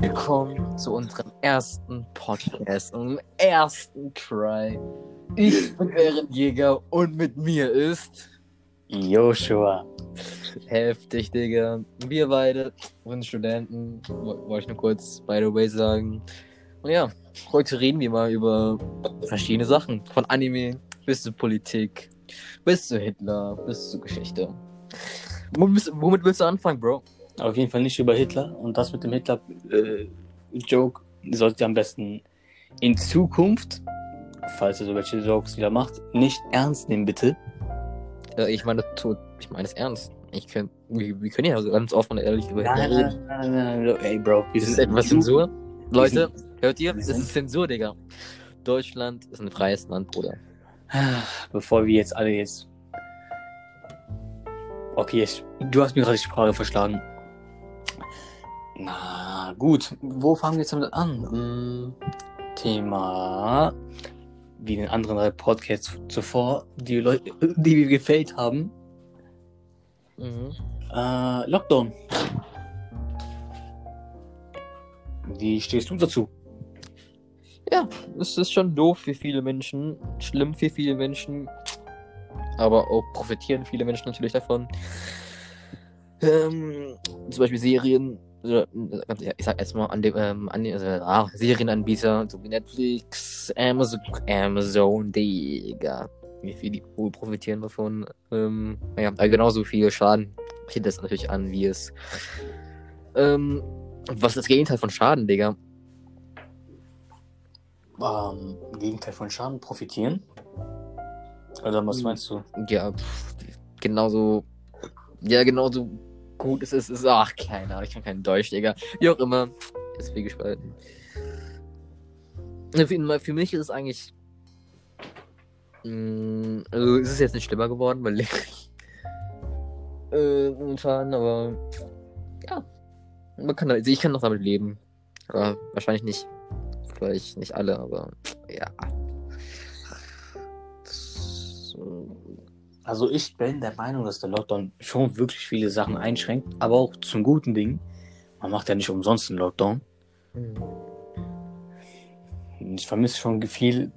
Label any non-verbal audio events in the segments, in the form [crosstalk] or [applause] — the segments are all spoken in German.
Willkommen zu unserem ersten Podcast, unserem ersten Try. Ich bin Ehrenjäger und mit mir ist Joshua. heftig, Digga. Wir beide sind Studenten, wo- wollte ich nur kurz by the way sagen. Und ja, heute reden wir mal über verschiedene Sachen. Von Anime bis zu Politik, bis zu Hitler, bis zu Geschichte. Womit willst du anfangen, Bro? Auf jeden Fall nicht über Hitler. Und das mit dem Hitler-Joke solltet ihr am besten in Zukunft, falls ihr so welche Jokes wieder macht, nicht ernst nehmen, bitte. Äh, ich meine, ich meine es ernst. Ich kann, wir, wir können ja so ganz offen und ehrlich über Hitler Nein, reden. nein, nein, nein, ey, Bro. Ist es etwas Zensur? Leute, hört ihr? Es ist Zensur, Digga. Deutschland ist ein freies Land, Bruder. Bevor wir jetzt alle jetzt. Okay, ich, du hast mir gerade die Sprache verschlagen. Na gut, wo fangen wir jetzt damit an? Hm, Thema, wie in den anderen drei Podcasts zuvor, die Leute, [laughs] die wir gefällt haben. Mhm. Äh, Lockdown. Wie stehst du dazu? Ja, es ist schon doof für viele Menschen, schlimm für viele Menschen, aber auch profitieren viele Menschen natürlich davon. Ähm, zum Beispiel Serien, ich sag erstmal an dem, ähm, an den, also, ah, Serienanbieter, so wie Netflix, Amazon, Amazon, Digga. Wie viel die wohl profitieren davon. Ähm, naja, genauso viel Schaden richtet das natürlich an, wie es. Ähm, was ist das Gegenteil von Schaden, Digga? Ähm, Gegenteil von Schaden profitieren? Oder was Hm. meinst du? Ja, pff, genauso. Ja, genauso gut es ist. ist ach, keine Ahnung, ich kann keinen Deutsch, Digga. Wie auch immer. Ist viel gespalten. Für, mich ist es eigentlich. Mh, also, es ist jetzt nicht schlimmer geworden, weil. [laughs] äh, momentan, aber. Ja. Man kann, also ich kann noch damit leben. Aber wahrscheinlich nicht. Vielleicht nicht alle, aber. Ja. Also ich bin der Meinung, dass der Lockdown schon wirklich viele Sachen einschränkt, aber auch zum guten Ding. Man macht ja nicht umsonst einen Lockdown. Mhm. Ich vermisse schon viel,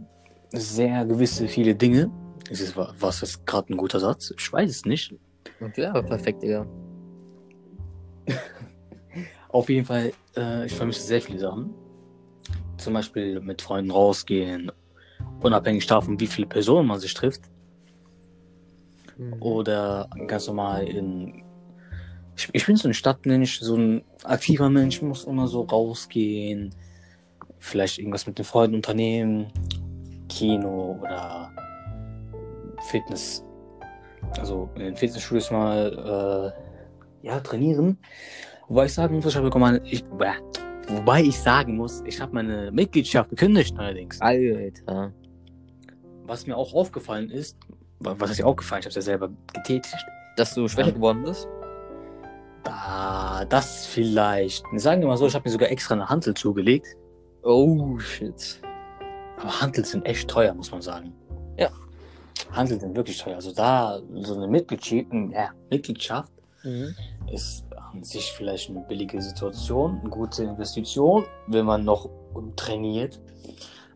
sehr gewisse viele Dinge. Ist es, was ist gerade ein guter Satz? Ich weiß es nicht. Und ja, aber perfekt, Digga. [laughs] Auf jeden Fall, äh, ich vermisse sehr viele Sachen. Zum Beispiel mit Freunden rausgehen, unabhängig davon, wie viele Personen man sich trifft. Oder ganz normal in. Ich, ich bin so ein Stadtmensch, so ein aktiver Mensch, muss immer so rausgehen. Vielleicht irgendwas mit den Freunden unternehmen. Kino oder Fitness. Also in den Fitnessstudios mal äh, ja, trainieren. Wobei ich sagen muss, ich habe meine, ich, bäh, wobei ich sagen muss, ich habe meine Mitgliedschaft gekündigt allerdings. Alter. Was mir auch aufgefallen ist, was ist dir aufgefallen? Ich habe es ja selber getätigt. Dass du schwächer geworden bist? Da, das vielleicht. Sagen wir mal so, ich habe mir sogar extra eine Hantel zugelegt. Oh, shit. Aber Hantel sind echt teuer, muss man sagen. Ja. Hantel sind wirklich teuer. Also da, so eine Mitgliedschaft, ja, Mitgliedschaft Mhm. ist an sich vielleicht eine billige Situation, eine gute Investition, wenn man noch trainiert.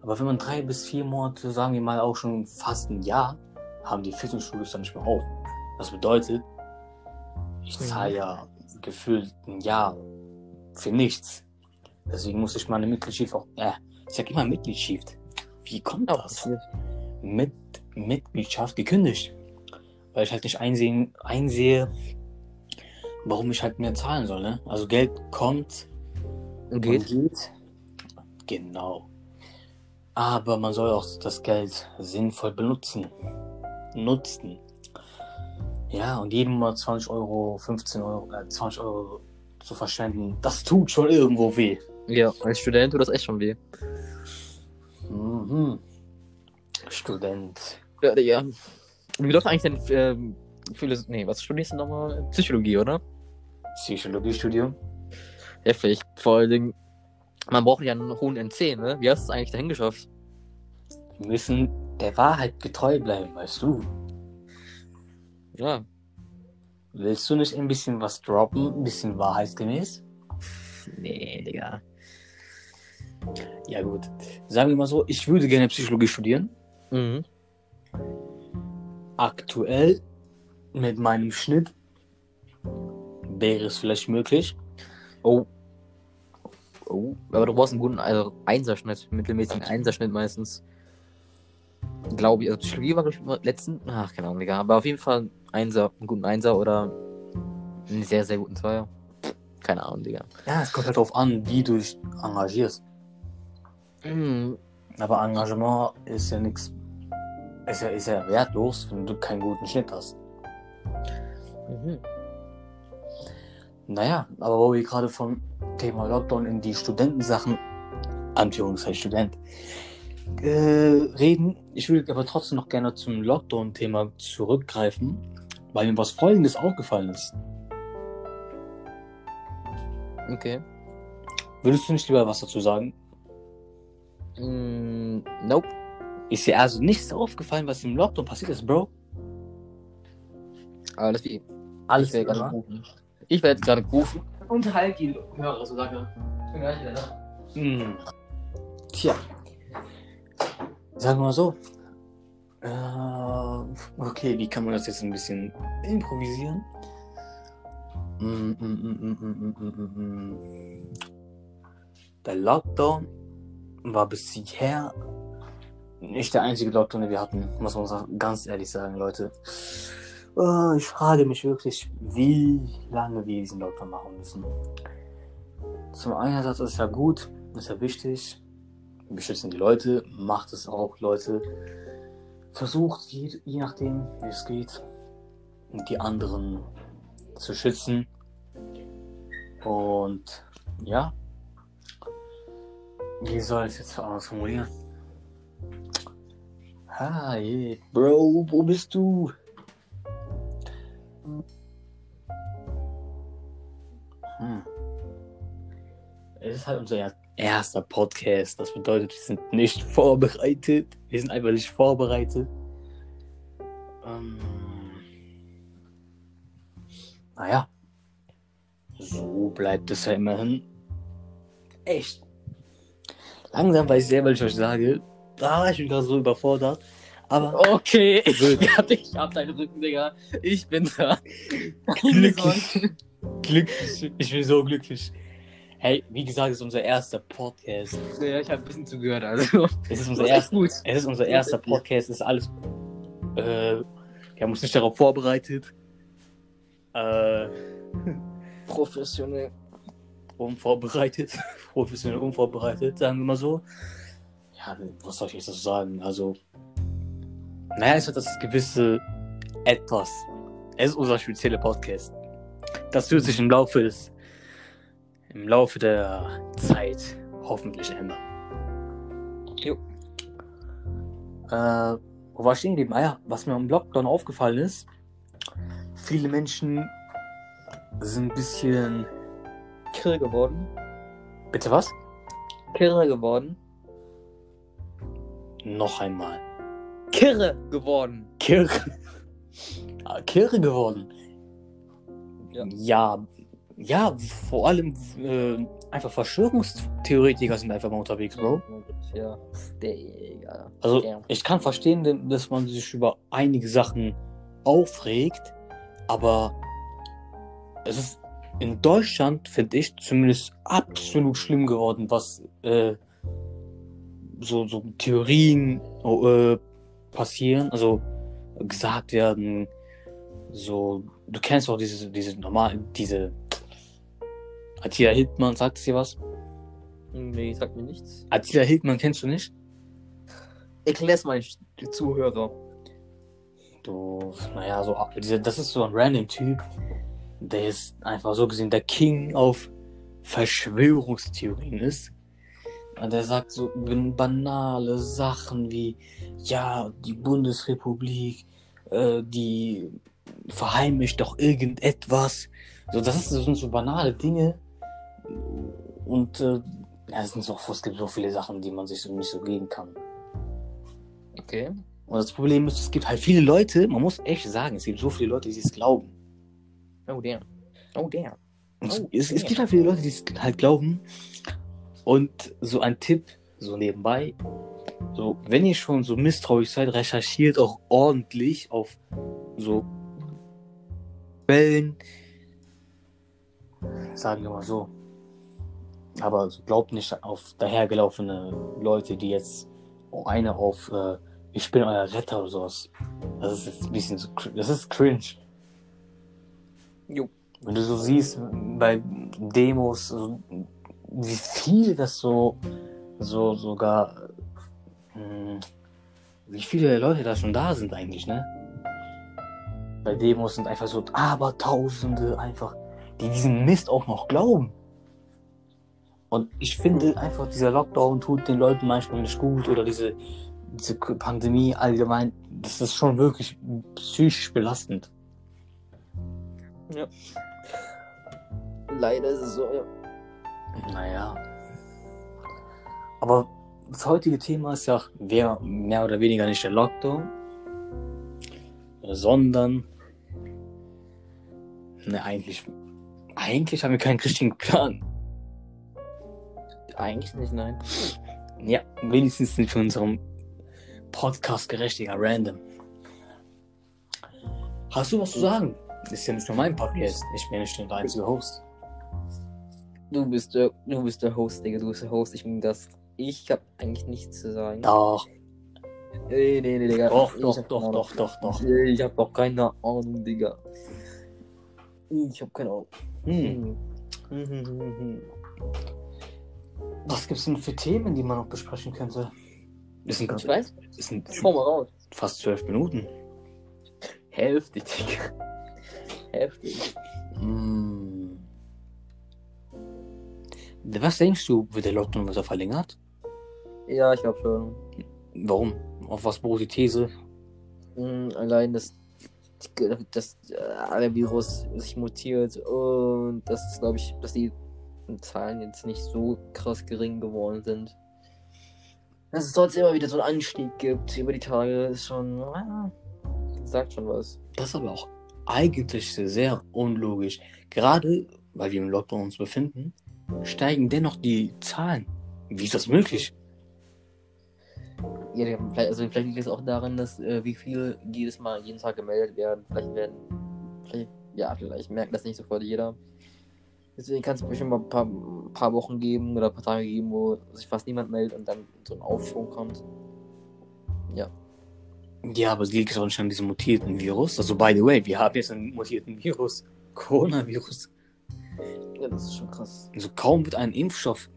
Aber wenn man drei bis vier Monate, sagen wir mal auch schon fast ein Jahr, haben die Fitnessstudios dann nicht mehr auf. Das bedeutet, ich Mhm. zahle ja gefühlt ein Jahr für nichts. Deswegen muss ich meine Mitgliedschaft auch, äh, ich sag immer Mitgliedschaft. Wie kommt das? Mit Mitgliedschaft gekündigt. Weil ich halt nicht einsehen, einsehe, warum ich halt mehr zahlen soll. Ne? Also Geld kommt Und geht? und geht. Genau. Aber man soll auch das Geld sinnvoll benutzen. Nutzen. Ja, und jeden Monat 20 Euro, 15 Euro, äh, 20 Euro zu verschwenden, das tut schon irgendwo weh. Ja, als Student tut das echt schon weh. Mhm. Student. Ja, Digga. Wie läuft eigentlich denn ähm, Philos Nee, was studierst du nochmal? Psychologie, oder? Psychologiestudium. Heftig. Vor allen Dingen, man braucht ja einen hohen NC, ne? Wie hast du es eigentlich dahin geschafft? Wir müssen der Wahrheit getreu bleiben, weißt du. Ja. Willst du nicht ein bisschen was droppen? Ein bisschen wahrheitsgemäß? Nee, Digga. Ja, gut. Sagen wir mal so, ich würde gerne Psychologie studieren. Mhm. Aktuell mit meinem Schnitt wäre es vielleicht möglich. Oh. Oh. Aber du brauchst einen guten also Einserschnitt, mittelmäßigen Einserschnitt meistens. Glaube ich. Also Psychologie war, glaube ich, letzten. Ach, keine Ahnung, Digga. Aber auf jeden Fall Einser, einen guten Einser oder einen sehr, sehr guten Zweier. Keine Ahnung, Digga. Ja, es kommt halt darauf an, wie du dich engagierst. Mhm. Aber Engagement ist ja nichts. Ist ja, ist ja wertlos, wenn du keinen guten Schnitt hast. Mhm. Naja, aber wo wir gerade vom Thema Lockdown in die Studentensachen, Anführungszeichen Student, äh, reden, ich würde aber trotzdem noch gerne zum Lockdown-Thema zurückgreifen, weil mir was Folgendes aufgefallen ist. Okay. Würdest du nicht lieber was dazu sagen? Mm, nope. Ist dir also nichts aufgefallen, was im Lockdown passiert ist, Bro? Alles wie. Alles ich werde gerade. Ich werde jetzt gerade gerufen. Und halt die Hörer, so lange. Ich bin gleich wieder da. Hm. Tja. Sagen wir mal so. Äh, okay, wie kann man das jetzt ein bisschen improvisieren? Mm, mm, mm, mm, mm, mm, mm, mm. Der Lockdown war bis hierher nicht der einzige Lockdown, den wir hatten, muss man ganz ehrlich sagen, Leute. Äh, ich frage mich wirklich, wie lange wir diesen Lockdown machen müssen. Zum Einsatz ist ja gut, ist ja wichtig. Wir beschützen die Leute, macht es auch, Leute. Versucht, je, je nachdem, wie es geht, die anderen zu schützen. Und ja, wie soll ich es jetzt anders formulieren? Hi, Bro, wo bist du? Hm. Es ist halt unser er- erster Podcast. Das bedeutet, wir sind nicht vorbereitet. Wir sind einfach nicht vorbereitet. Ähm, naja. So bleibt es ja immerhin. Echt. Langsam weiß ich selber, was ich euch sage. Ah, ich bin gerade so überfordert. Aber Okay, [laughs] ich, ich hab deinen Rücken, Digga. Ich bin da. glücklich. [laughs] glücklich. Ich bin so glücklich. Hey, wie gesagt, es ist unser erster Podcast. Ja, ich hab ein bisschen zugehört, also. Es ist unser erster, gut. es ist unser erster Podcast. Es ist alles. Äh, wir haben uns nicht darauf vorbereitet. Äh, Professionell. unvorbereitet. [laughs] Professionell unvorbereitet, sagen wir mal so. Ja, was soll ich jetzt sagen? Also, naja, es hat das gewisse Etwas. Es ist unser spezieller Podcast. Das wird sich im Laufe des, im Laufe der Zeit hoffentlich ändern. Jo. Äh, wo war ich stehen geblieben? Ah ja, was mir im Lockdown aufgefallen ist, viele Menschen sind ein bisschen. Kirre geworden. Bitte was? Kirre geworden. Noch einmal. Kirre geworden. Kirche. Ah, Kirche geworden. Ja. Ja, ja vor allem äh, einfach Verschwörungstheoretiker sind einfach mal unterwegs, Bro. Ja. Digga. Also ich kann verstehen, dass man sich über einige Sachen aufregt, aber es ist in Deutschland, finde ich, zumindest absolut schlimm geworden, was äh, so, so Theorien äh, passieren, also gesagt werden, so, du kennst auch diese, diese normal, diese Attila Hildmann, sagt es dir was? Nee, sagt mir nichts. Attila Hildmann kennst du nicht? Erklär's mal die Zuhörer. Du, naja, so, diese, das ist so ein random Typ. Der ist einfach so gesehen der King auf Verschwörungstheorien ist. Und der sagt so banale Sachen wie, ja, die Bundesrepublik, äh, die verheimlicht doch irgendetwas. So, das, ist, das sind so banale Dinge. Und äh, ja, es, sind so, es gibt so viele Sachen, die man sich so nicht so geben kann. Okay. Und das Problem ist, es gibt halt viele Leute, man muss echt sagen, es gibt so viele Leute, die es glauben. Oh, damn. Oh, damn. Und Oh, es, es gibt halt viele Leute, die es halt glauben. Und so ein Tipp, so nebenbei, so, wenn ihr schon so misstrauisch seid, recherchiert auch ordentlich auf so Quellen, sagen wir mal so. Aber glaubt nicht auf dahergelaufene Leute, die jetzt eine auf äh, ich bin euer Retter oder sowas. Das ist jetzt ein bisschen so, das ist cringe. Jo. Wenn du so siehst, bei Demos, so, wie viel das so, so sogar, mh, wie viele Leute da schon da sind eigentlich, ne? Bei Demos sind einfach so Abertausende einfach, die diesen Mist auch noch glauben. Und ich finde einfach, dieser Lockdown tut den Leuten manchmal nicht gut oder diese, diese Pandemie allgemein, das ist schon wirklich psychisch belastend. Ja. Leider ist es so, ja. Naja. Aber das heutige Thema ist ja wer mehr oder weniger nicht der Lockdown, sondern ne, eigentlich, eigentlich haben wir keinen richtigen Plan. Eigentlich nicht, nein. Ja, wenigstens nicht für unserem Podcast gerechtiger Random. Hast du was zu sagen? Das ist ja nicht nur mein Podcast. Ich bin nicht der einzige Host. Du bist der, du bist der Host, Digga. Du bist der Host, ich bin Gast. Ich hab eigentlich nichts zu sagen. Doch, Nee, nee, nee, Digga. doch, Ich doch, doch, doch, doch, doch. Ahnung. Ich hab auch keine Ahnung, Digga. Ich hab keine Ahnung. Hm. Hm, Was gibt's denn für Themen, die man noch besprechen könnte? Das sind, Ich weiß. das sind Schau mal raus. fast zwölf Minuten. Heftig, Digga. Heftig. Hm. Was denkst du, wird der Lockdown weiter verlängert? Ja, ich glaube schon. Warum? Auf was beruht die These? Hm, allein, dass, dass äh, der Virus sich mutiert und das ist, glaube ich, dass die Zahlen jetzt nicht so krass gering geworden sind. Dass es trotzdem immer wieder so einen Anstieg gibt über die Tage, ist schon. ah, sagt schon was. Das ist aber auch eigentlich sehr unlogisch. Gerade weil wir im Lockdown uns befinden, steigen dennoch die Zahlen. Wie ist das möglich? Ja, also vielleicht liegt es auch daran, dass äh, wie viele jedes Mal jeden Tag gemeldet werden. Vielleicht werden. Vielleicht, ja, vielleicht merkt das nicht sofort jeder. Deswegen kann es bestimmt mal ein paar, ein paar Wochen geben oder ein paar Tage geben, wo sich fast niemand meldet und dann so ein Aufschwung kommt. Ja. Ja, aber es liegt auch nicht an diesem mutierten Virus. Also, by the way, wir haben jetzt einen mutierten Virus. Coronavirus. Ja, das ist schon krass. Also kaum wird ein Impfstoff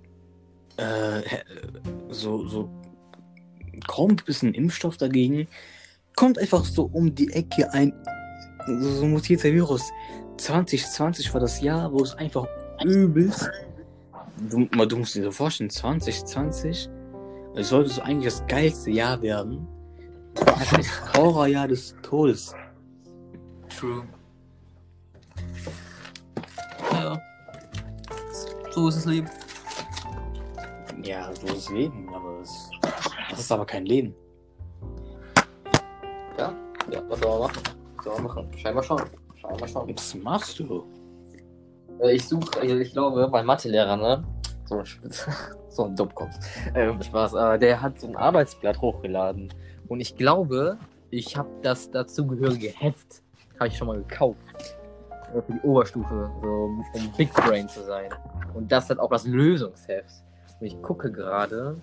äh, so, so kaum gibt es einen Impfstoff dagegen, kommt einfach so um die Ecke ein so, so ein mutierter Virus. 2020 war das Jahr, wo es einfach übelst. Du, du musst dir so vorstellen, 2020 es sollte so eigentlich das geilste Jahr werden. Einfach das Horrorjahr des Todes. True. Ja. So ist das Leben. Ja, so ist das Leben, aber es, das ist aber kein Leben. Ja, ja, was soll man machen? Was soll man machen? Scheinbar schon. Was machst du? Äh, Ich suche, also ich glaube, mein Mathelehrer, ne? So ein Spitz. [laughs] so ein Dummkopf. Ähm, Spaß. Äh, der hat so ein Arbeitsblatt hochgeladen. Und ich glaube, ich habe das dazugehörige Heft, habe ich schon mal gekauft. Äh, Für die Oberstufe, so um Big Brain zu sein. Und das hat auch das Lösungsheft. Und ich gucke gerade,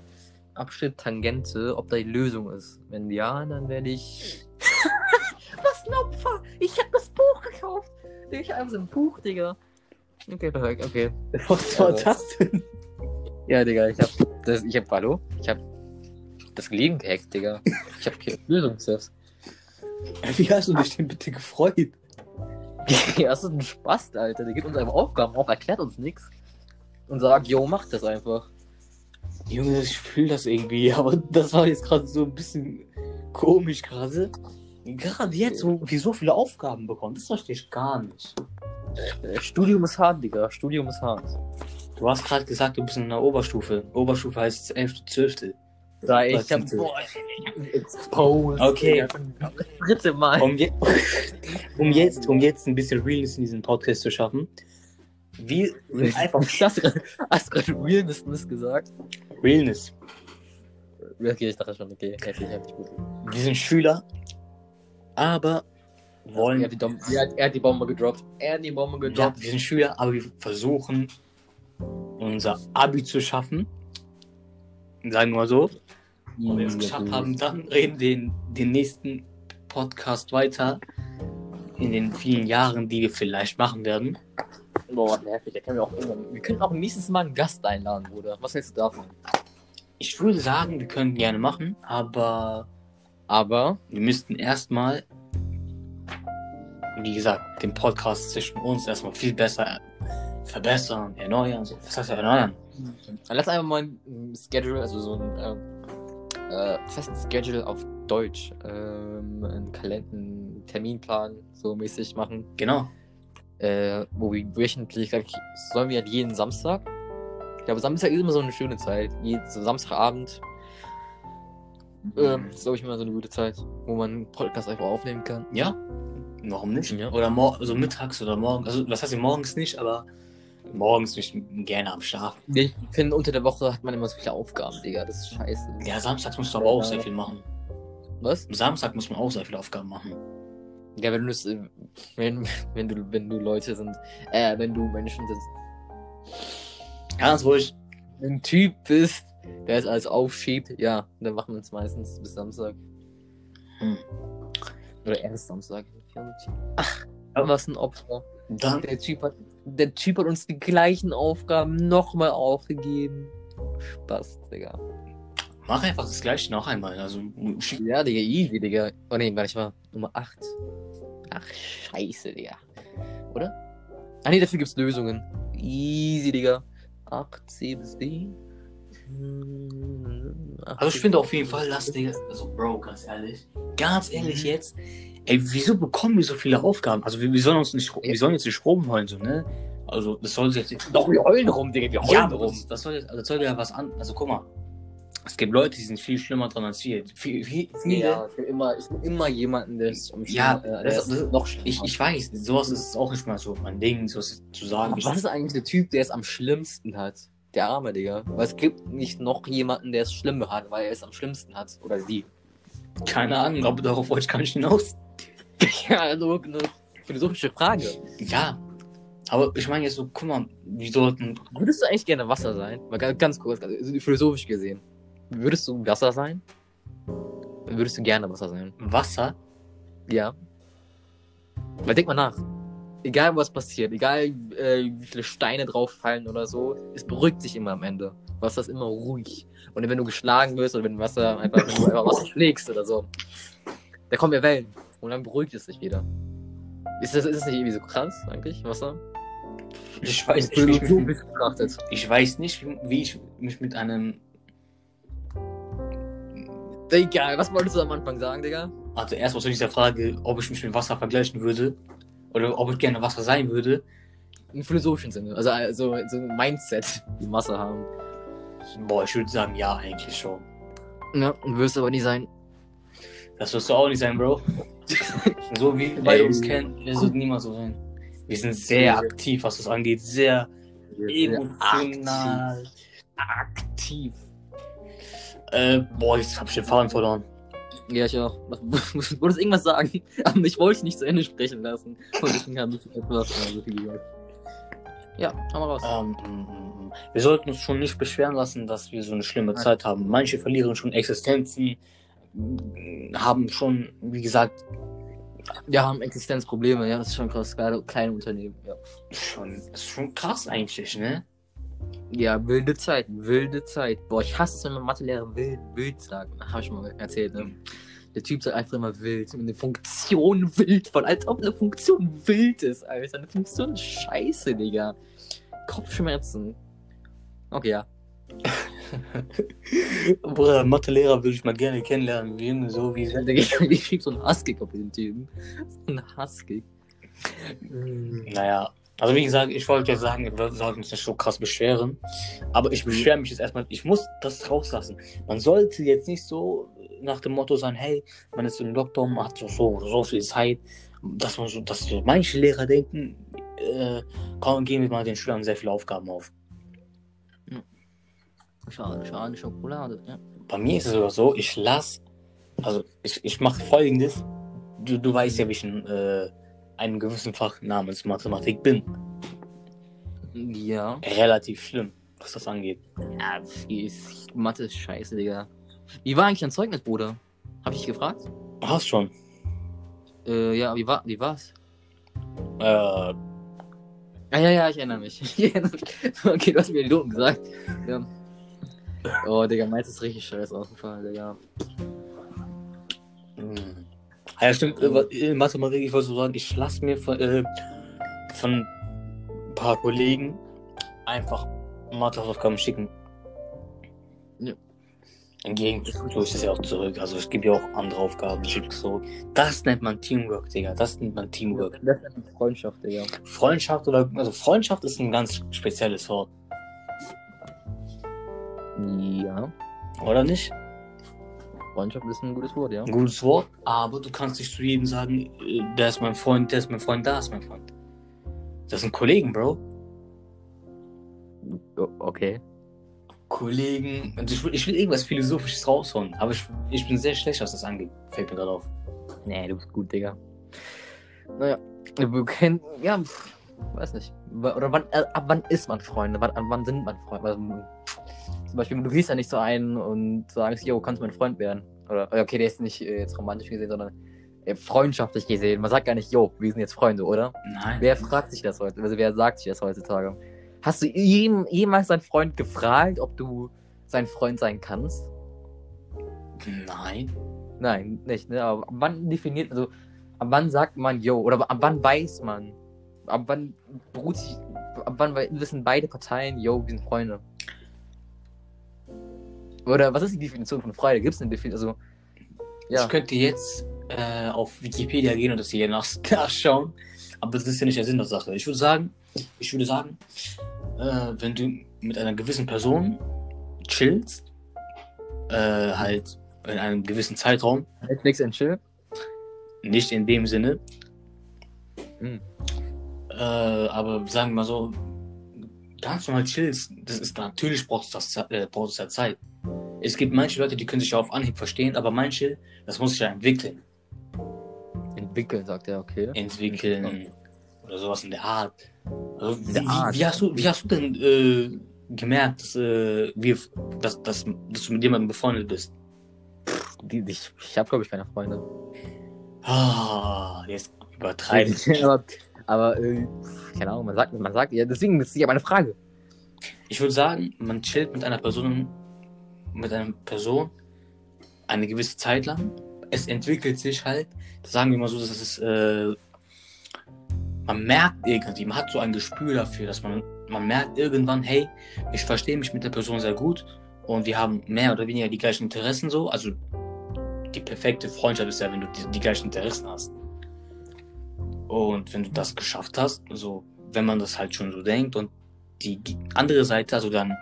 Abschnitt Tangente, ob da die Lösung ist. Wenn ja, dann werde ich. [laughs] Was ein Opfer! Ich gekauft! Ich habe so ein Buch, Digga. Okay, perfekt, okay. Was war Also- das denn? Ja, Digga, ich hab das, ich hab, hallo? Ich hab das Leben gehackt, Digga. Ich hab hier Lösungstipps. Wie hast du dich denn bitte gefreut? [laughs] Ja, das ist ein Spaß, Alter. Der gibt uns einfach Aufgaben auf, erklärt uns nichts. Und sagt, yo, mach das einfach. Junge, ich fühle das irgendwie, aber das war jetzt gerade so ein bisschen komisch gerade. Gerade jetzt, wo wir so viele Aufgaben bekommen, das verstehe ich gar nicht. Äh, Studium ist hart, Digga. Studium ist hart. Du hast gerade gesagt, du bist in der Oberstufe. Oberstufe heißt 11. 12. Da ich hab, boah, ich hab exposed. Okay. Dritte Mal. Um, je [laughs] um, jetzt, um jetzt ein bisschen Realness in diesem Podcast zu schaffen. Sind einfach Hast du gerade- hast du gerade Realness gesagt? Realness. Okay, ich dachte schon, okay, heftig, heftig gut. Wir sind Schüler, aber wollen. Er hat, die er, hat, er hat die Bombe gedroppt. Er hat die Bombe Ja, gedroppt. wir sind Schüler, aber wir versuchen, unser Abi zu schaffen. Sagen wir mal so. Und wenn wir es geschafft haben, dann reden wir den, den nächsten Podcast weiter. In den vielen Jahren, die wir vielleicht machen werden. Boah, nervig. Da können wir, auch irgendwann, wir können auch nächstes Mal einen Gast einladen, Bruder. Was hältst du davon? Ich würde sagen, wir können gerne machen, aber Aber, wir müssten erstmal, wie gesagt, den Podcast zwischen uns erstmal viel besser verbessern, erneuern. So. Was heißt erneuern? lass einfach mal ein Schedule, also so ein ähm, äh, festen Schedule auf Deutsch, ähm, einen Kalender, einen Terminplan so mäßig machen. Genau. äh, wo wir wöchentlich, glaub ich, sollen wir halt jeden Samstag. Ich glaube, Samstag ist immer so eine schöne Zeit. Jeden, so Samstagabend ähm, ist, glaube ich, immer so eine gute Zeit, wo man einen Podcast einfach aufnehmen kann. Ja, warum nicht? Ja. Oder mor also mittags oder morgens. Also, was heißt hier morgens nicht, aber morgens nicht gerne am Schlafen. Ich finde, unter der Woche hat man immer so viele Aufgaben, Digga. Das ist scheiße. Ja, samstags musst du aber auch sehr viel machen. Was? Am Samstag muss man auch sehr viele Aufgaben machen. Ja, wenn du das, äh, wenn, [laughs] wenn du, wenn du Leute sind, äh, wenn du Menschen sind, Ganz ruhig. ein Typ bist, der es alles aufschiebt, ja, dann machen wir es meistens bis Samstag. Hm. Oder erst Samstag. Ach. was ein Opfer. Dann, Der Typ hat, der Typ hat uns die gleichen Aufgaben nochmal aufgegeben. Spaß, Digga. mach einfach das gleiche noch einmal. Also, Ja, Digga, easy, Digga. Oh ne, gar nicht mal. Nummer 8. Ach, scheiße, Digga. Oder? Ah ne, dafür gibt's Lösungen. Easy, Digga. 8, C bis D. Hm, acht, also ich finde auf jeden. Fall, lass Digga, also Bro, ganz ehrlich. Ganz ehrlich Mhm. jetzt. Ey, wieso bekommen wir so viele Aufgaben? Also wir, wir sollen uns nicht, wir sollen jetzt nicht rumheulen, so, ne? Also das soll jetzt Doch, wir heulen rum, Digga, wir heulen Ja, rum. das, das soll jetzt, also das soll ja was an. Also guck mal. Es gibt Leute, die sind viel schlimmer dran als wir. Viel, viel, viele, Ja, will immer, will immer jemanden, der ist um Ja, äh, der das- ist das- noch schlimmer. Ich, ich weiß, sowas ist auch nicht mal so mein Ding, sowas zu sagen. Aber was ist eigentlich der Typ, der es am schlimmsten hat? Der arme Digga. Weil es gibt nicht noch jemanden, der es schlimmer hat, weil er es am schlimmsten hat. Oder sie. Keine Ahnung, aber darauf wollte ich gar nicht hinaus. [laughs] ja, also eine philosophische Frage. Ja. Aber ich meine jetzt so, guck mal, wir sollten. Würdest du eigentlich gerne Wasser sein? Mal ganz, ganz kurz, ganz, philosophisch gesehen. Würdest du Wasser sein? Würdest du gerne Wasser sein? Wasser. Ja. Weil denk mal nach. Egal was passiert, egal äh, wie viele Steine drauf fallen oder so, es beruhigt sich immer am Ende. Wasser ist immer ruhig. Und wenn du geschlagen wirst oder wenn Wasser [laughs] einfach, wenn du einfach Wasser schlägst oder so, da kommen ja Wellen. Und dann beruhigt es sich wieder. Ist das, ist das nicht irgendwie so krass eigentlich, Wasser? Ich weiß nicht, wie ich, mich, Philosophisch betrachtet. ich weiß nicht, wie- wie ich mich mit einem. Egal, was wolltest du am Anfang sagen, Digga? Also erstmal zu dieser Frage, ob ich mich mit Wasser vergleichen würde. Oder ob ich gerne Wasser sein würde. Im philosophischen Sinne. Also, also so ein Mindset, wie Wasser haben. Boah, ich würde sagen, ja, eigentlich schon. Ja, und wirst aber nie sein. Das wirst du auch nicht sein, Bro. [laughs] so wie wir uns kennen, wir sollten niemals so sein. Wir sind sehr aktiv, was das angeht. Sehr emotional. aktiv. Äh, boah, jetzt hab ich den Faden verloren. Ja, ich auch. [laughs] Du wolltest irgendwas sagen, [laughs] aber ich wollte nicht zu Ende sprechen lassen. Und deswegen habe ich etwas so viel gesagt. Ja, hau mal raus. Ähm, wir sollten uns schon nicht beschweren lassen, dass wir so eine schlimme Nein. Zeit haben. Manche verlieren schon Existenzen, haben schon, wie gesagt, Wir haben Existenzprobleme, ja, das ist schon krass. Gerade kleine Unternehmen, ja. schon, das ist schon krass eigentlich, ne? Ja, wilde Zeit, wilde Zeit. Boah, ich hasse es, wenn man Mathelehrer wild, wild sagt. Habe ich mal erzählt, ne? Der Typ sagt einfach immer wild. Eine Funktion wild von, als ob eine Funktion wild ist, Alter. Eine Funktion ist scheiße, Digga. Kopfschmerzen. Okay, ja. [laughs] Bruder, Mathelehrer würde ich mal gerne kennenlernen, wie so wie [laughs] Ich, ich krieg so einen Hasskick auf den Typen. So ein Hasskick. Naja, also wie gesagt, ich wollte ja sagen, wir sollten uns nicht so krass beschweren. Aber ich beschwere mich jetzt erstmal, ich muss das rauslassen. Man sollte jetzt nicht so nach dem Motto sein, hey, man ist im Lockdown, man hat so, so, so viel Zeit, dass man so, dass so manche Lehrer denken, äh, kommen, gehen wir mal den Schülern sehr viele Aufgaben auf. Schade, schade, Schokolade. Ja. Bei mir ist es sogar so, ich lasse, also ich, ich mache folgendes. Du, du weißt ja, wie ich in äh, einem gewissen Fach namens Mathematik bin. Ja. Relativ schlimm, was das angeht. Ja, ist, Mathe ist scheiße, Digga. Wie war eigentlich dein Zeugnis, Bruder? Hab ich dich gefragt? Hast schon. Äh, ja, wie war, wie war's? Äh, Ah, ja, ja, ich erinnere mich. [laughs] Ich erinnere mich. okay, du hast mir die Noten gesagt. Ja. Oh, Digga, meins ist richtig scheiße ausgefallen, Digga. Mh. ja, stimmt. äh, In Mathematik, ich wollte so sagen, ich lasse mir von, äh, von ein paar Kollegen einfach Matheaufgaben schicken. Ja. Hingegen tue ich das ja auch zurück. Also ich gebe ja auch andere Aufgaben, schicke zurück. Das nennt man Teamwork, Digga. Das nennt man Teamwork. Das ist eine Freundschaft, Digga. Freundschaft oder also Freundschaft ist ein ganz spezielles Wort, Ja, oder nicht? Freundschaft ist ein gutes Wort, ja. Ein gutes Wort, aber du kannst nicht zu jedem sagen, der ist mein Freund, der ist mein Freund, da ist mein Freund. Das sind Kollegen, Bro. O- Okay. Kollegen. Also ich, will, ich will irgendwas Philosophisches raushauen, aber ich, ich bin sehr schlecht, was das angeht. Fällt mir gerade auf. Nee, du bist gut, Digga. Naja, wir kennen, ja, pff, weiß nicht. Oder wann, äh, ab wann ist man Freunde? Wann, ab wann sind man Freunde? Zum Beispiel, du gehst ja nicht zu einem und sagst, yo, kannst du mein Freund werden? Oder, okay, der ist nicht äh, jetzt romantisch gesehen, sondern äh, freundschaftlich gesehen. Man sagt gar nicht, yo, wir sind jetzt Freunde, oder? Nein. Wer fragt sich das heute? Also, wer sagt sich das heutzutage? Hast du jem, jemals deinen Freund gefragt, ob du sein Freund sein kannst? Nein. Nein, nicht, ne? Aber ab wann definiert, also ab wann sagt man yo? Oder ab wann weiß man? Ab wann beruht sich, ab wann wissen beide Parteien, yo, wir sind Freunde? Oder was ist die Definition von Freude? Gibt es eine Definition? Also, ja. Ich könnte jetzt äh, auf Wikipedia gehen und das hier nach [laughs] nachschauen, aber das ist ja nicht der Sinn der Sache. Ich würde sagen, ich würde sagen, äh, wenn du mit einer gewissen Person chillst, äh, halt in einem gewissen Zeitraum, Netflix and chill? nicht in dem Sinne, Hm. äh, aber sagen wir mal so, ganz normal chillst, das ist natürlich braucht es das äh, braucht es ja Zeit. Es gibt manche Leute, die können sich ja auf Anhieb verstehen, aber manche, das muss sich ja entwickeln. Entwickeln, sagt er, okay. entwickeln oder sowas in der Art. Also, In wie, der wie, Art. wie, hast du, wie hast du denn äh, gemerkt, dass, äh, wir, dass, dass, dass du mit jemandem befreundet bist? Die, ich ich habe, glaube ich, keine Freunde. Ah, jetzt übertreiben. [laughs] aber, aber äh, keine Ahnung, man sagt, man sagt, ja, deswegen ist es ja meine Frage. Ich würde sagen, man chillt mit einer Person, mit einer Person eine gewisse Zeit lang. Es entwickelt sich halt, sagen wir mal so, dass es, äh, man merkt irgendwie, man hat so ein Gespür dafür, dass man, man merkt irgendwann, hey, ich verstehe mich mit der Person sehr gut und wir haben mehr oder weniger die gleichen Interessen so. Also die perfekte Freundschaft ist ja, wenn du die, die gleichen Interessen hast. Und wenn du das geschafft hast, so, wenn man das halt schon so denkt und die andere Seite, also dann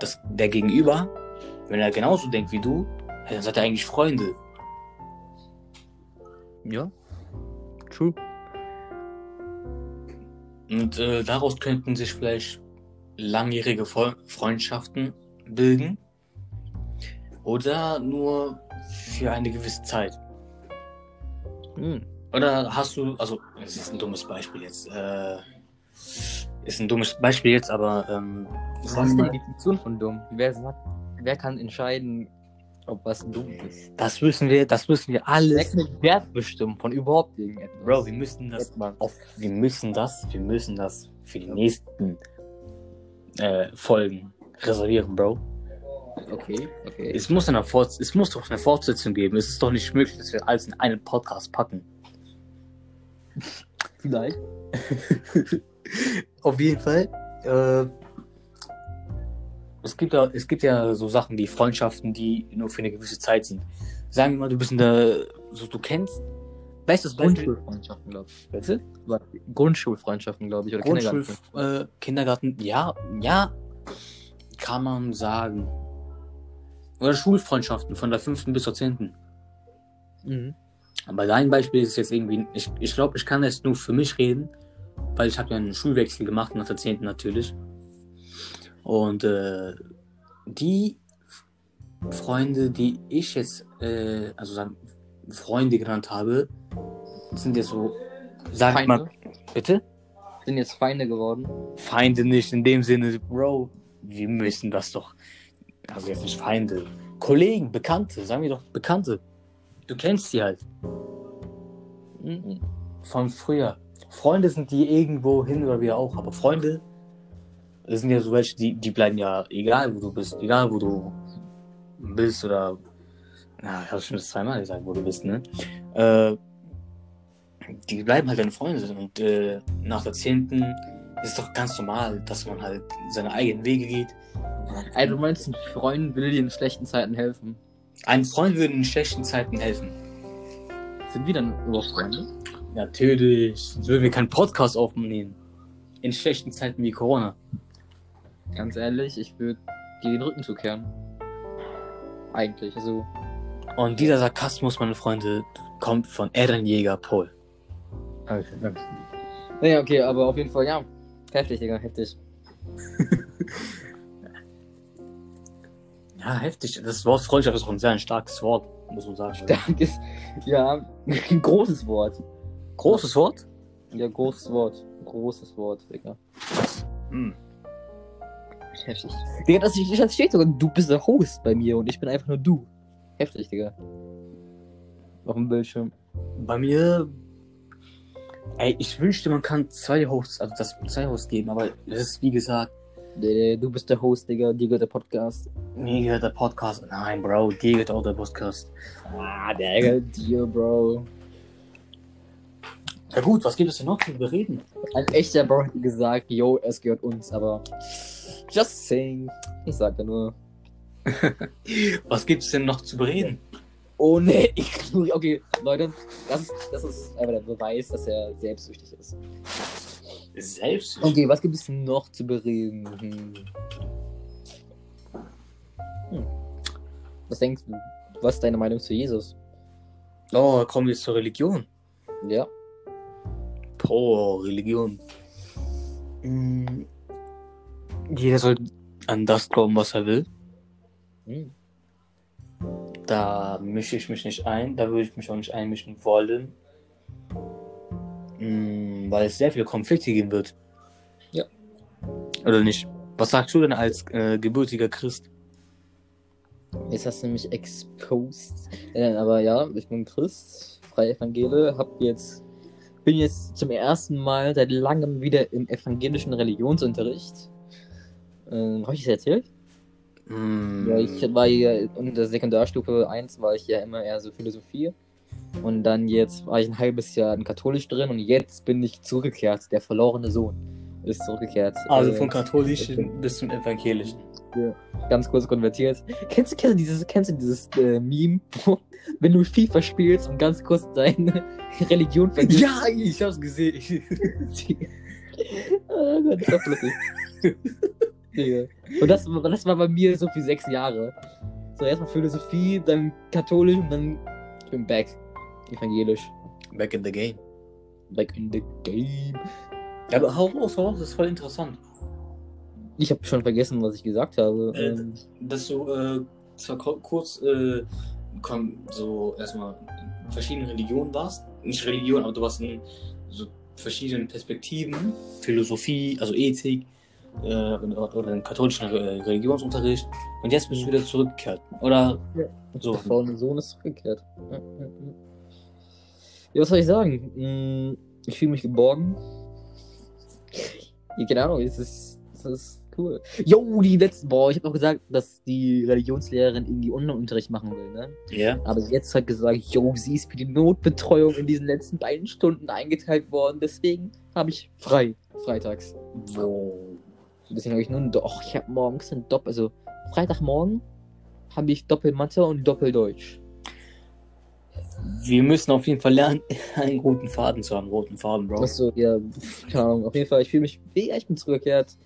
das, der Gegenüber, wenn er genauso denkt wie du, dann seid ihr eigentlich Freunde. Ja. True. Und äh, daraus könnten sich vielleicht langjährige Fre- Freundschaften bilden. Oder nur für eine gewisse Zeit. Hm. Oder hast du, also, es ist ein dummes Beispiel jetzt, äh, ist ein dummes Beispiel jetzt, aber, ähm, Was ist die Definition von dumm? Wer sagt, wer kann entscheiden, ob was dumm ist? das müssen wir, das müssen wir Wer alles. Wert bestimmen von überhaupt irgendetwas? Bro, wir müssen das auf, wir müssen das, wir müssen das für die nächsten äh, Folgen reservieren, Bro. Okay, okay. Es muss, eine es muss doch eine Fortsetzung geben. Es ist doch nicht möglich, dass wir alles in einen Podcast packen. Vielleicht. [laughs] Auf jeden Fall. Äh, es, gibt ja, es gibt ja so Sachen wie Freundschaften, die nur für eine gewisse Zeit sind. Sagen wir mal, du bist in der, so du kennst, bestes Beispiel. Grundschulfreundschaften, glaube ich. Bitte? Grundschulfreundschaften, glaube ich. Oder Grundschul, Kindergarten. äh, Kindergarten, ja, ja, kann man sagen. Oder Schulfreundschaften von der fünften bis zur zehnten. Mhm. Aber dein Beispiel ist jetzt irgendwie, ich, ich glaube, ich kann jetzt nur für mich reden weil ich habe ja einen Schulwechsel gemacht nach der 10. natürlich. Und äh, die Freunde, die ich jetzt, äh, also sagen, Freunde genannt habe, sind jetzt so, sag Feinde? mal, bitte? Sind jetzt Feinde geworden. Feinde nicht in dem Sinne, Bro, wir müssen das doch, also jetzt nicht Feinde, Kollegen, Bekannte, sagen wir doch Bekannte. Du kennst sie halt Mhm. von früher. Freunde sind die irgendwo hin oder wieder auch, aber Freunde das sind ja so welche, die, die bleiben ja egal, wo du bist, egal wo du bist oder, na, ich habe schon das zweimal gesagt, wo du bist, ne? Äh, die bleiben halt deine Freunde und äh, nach der 10. ist es doch ganz normal, dass man halt seine eigenen Wege geht. Also du meinst, ein Freund will dir in schlechten Zeiten helfen. Ein Freund würde in schlechten Zeiten helfen. Sind wir dann überhaupt Freunde? Natürlich, sonst würden wir keinen Podcast aufnehmen. In schlechten Zeiten wie Corona. Ganz ehrlich, ich würde dir den Rücken zukehren. Eigentlich, also. Und dieser Sarkasmus, meine Freunde, kommt von Ehrenjäger Paul. Naja, okay, aber auf jeden Fall, ja. Heftig, Digga, heftig. [laughs] Ja, heftig. Das Wort Freundschaft ist auch ein sehr ein starkes Wort, muss man sagen. Stark ist, ja, ein großes Wort. Großes Wort? Ja, großes Wort. Großes Wort, Digga. Hm. Heftig. Digga, das, das steht sogar, du bist der Host bei mir und ich bin einfach nur du. Heftig, Digga. Auf dem Bildschirm. Bei mir. Ey, ich wünschte, man kann zwei Hosts, also das zwei Hosts geben, aber das ist wie gesagt, Du bist der Host, Digga, dir gehört der Podcast. mir gehört der Podcast. Nein, Bro, dir gehört auch der Podcast. Ah, Digga, dir, Bro. Ja gut, was gibt es denn noch zu bereden? Ein echter Bro hätte gesagt, yo, es gehört uns, aber. Just saying. Ich sag da nur. [laughs] Was gibt es denn noch zu bereden? Oh ne, [laughs] ich. Okay, Leute, das ist, das ist einfach der Beweis, dass er selbstsüchtig ist. Selbst. Okay, was gibt es noch zu bereden? Hm. Hm. Was denkst du? Was ist deine Meinung zu Jesus? Oh, kommen wir zur Religion. Ja. Pro Religion. Mm, Jeder soll an das glauben, was er will. Hm. Da mische ich mich nicht ein. Da würde ich mich auch nicht einmischen wollen. Mm, Weil es sehr viele Konflikte geben wird. Ja. Oder nicht? Was sagst du denn als äh, gebürtiger Christ? Jetzt hast du mich exposed. Äh, aber ja, ich bin Christ, freie Evangele, hab jetzt, bin jetzt zum ersten Mal seit langem wieder im evangelischen Religionsunterricht. Ähm, Habe ich das erzählt? Mm, Ja, ich war ja in der Sekundarstufe 1 war ich ja immer eher so Philosophie. Und dann jetzt war ich ein halbes Jahr in katholisch drin und jetzt bin ich zurückgekehrt. Der verlorene Sohn ist zurückgekehrt. also Äh, von katholischen okay. bis zum evangelischen. ganz kurz konvertiert. Kennst du, kennst du dieses, kennst du dieses äh, Meme, wenn du FIFA spielst und ganz kurz deine [laughs] Religion vergisst? Ja, ich hab's gesehen. [laughs] oh Gott, das war lustig. [laughs] Digga. Und das, war- das war bei mir so für sechs Jahre. So, erstmal Philosophie, dann katholisch und dann ich bin back. Evangelisch. Back in the game. Back in the game. Ja, aber hau raus, hau raus, das ist voll interessant. Ich habe schon vergessen, was ich gesagt habe. Äh, Ähm, Dass du äh, zwar kurz äh, komm, so erstmal in verschiedenen Religionen warst. Nicht Religion, aber du warst in so verschiedenen Perspektiven. Philosophie, also Ethik äh, oder im katholischen äh, Religionsunterricht. Und jetzt bist du wieder zurückgekehrt. Oder Ja. so. Der Sohn ist zurückgekehrt. Ja, was soll ich sagen? Mm, Ich fühle mich geborgen. Ja, keine Ahnung, es ist, es ist cool. Jo, die letzten, boah, ich habe noch gesagt, dass die Religionslehrerin irgendwie Unterricht machen will, ne? Ja. Aber jetzt hat gesagt, jo, sie ist für die Notbetreuung in diesen letzten beiden Stunden eingeteilt worden, deswegen habe ich frei, freitags. Wo? Deswegen habe ich nur, ein Do- och, ich habe morgens ein Doppel, also Freitagmorgen habe ich Doppelmathe und Doppeldeutsch. Wir müssen auf jeden Fall lernen, [laughs] einen roten Faden zu haben. Roten Faden, Bro. Achso, ja, keine Ahnung. Auf jeden Fall, ich fühle mich, ja, ich bin zurückgekehrt.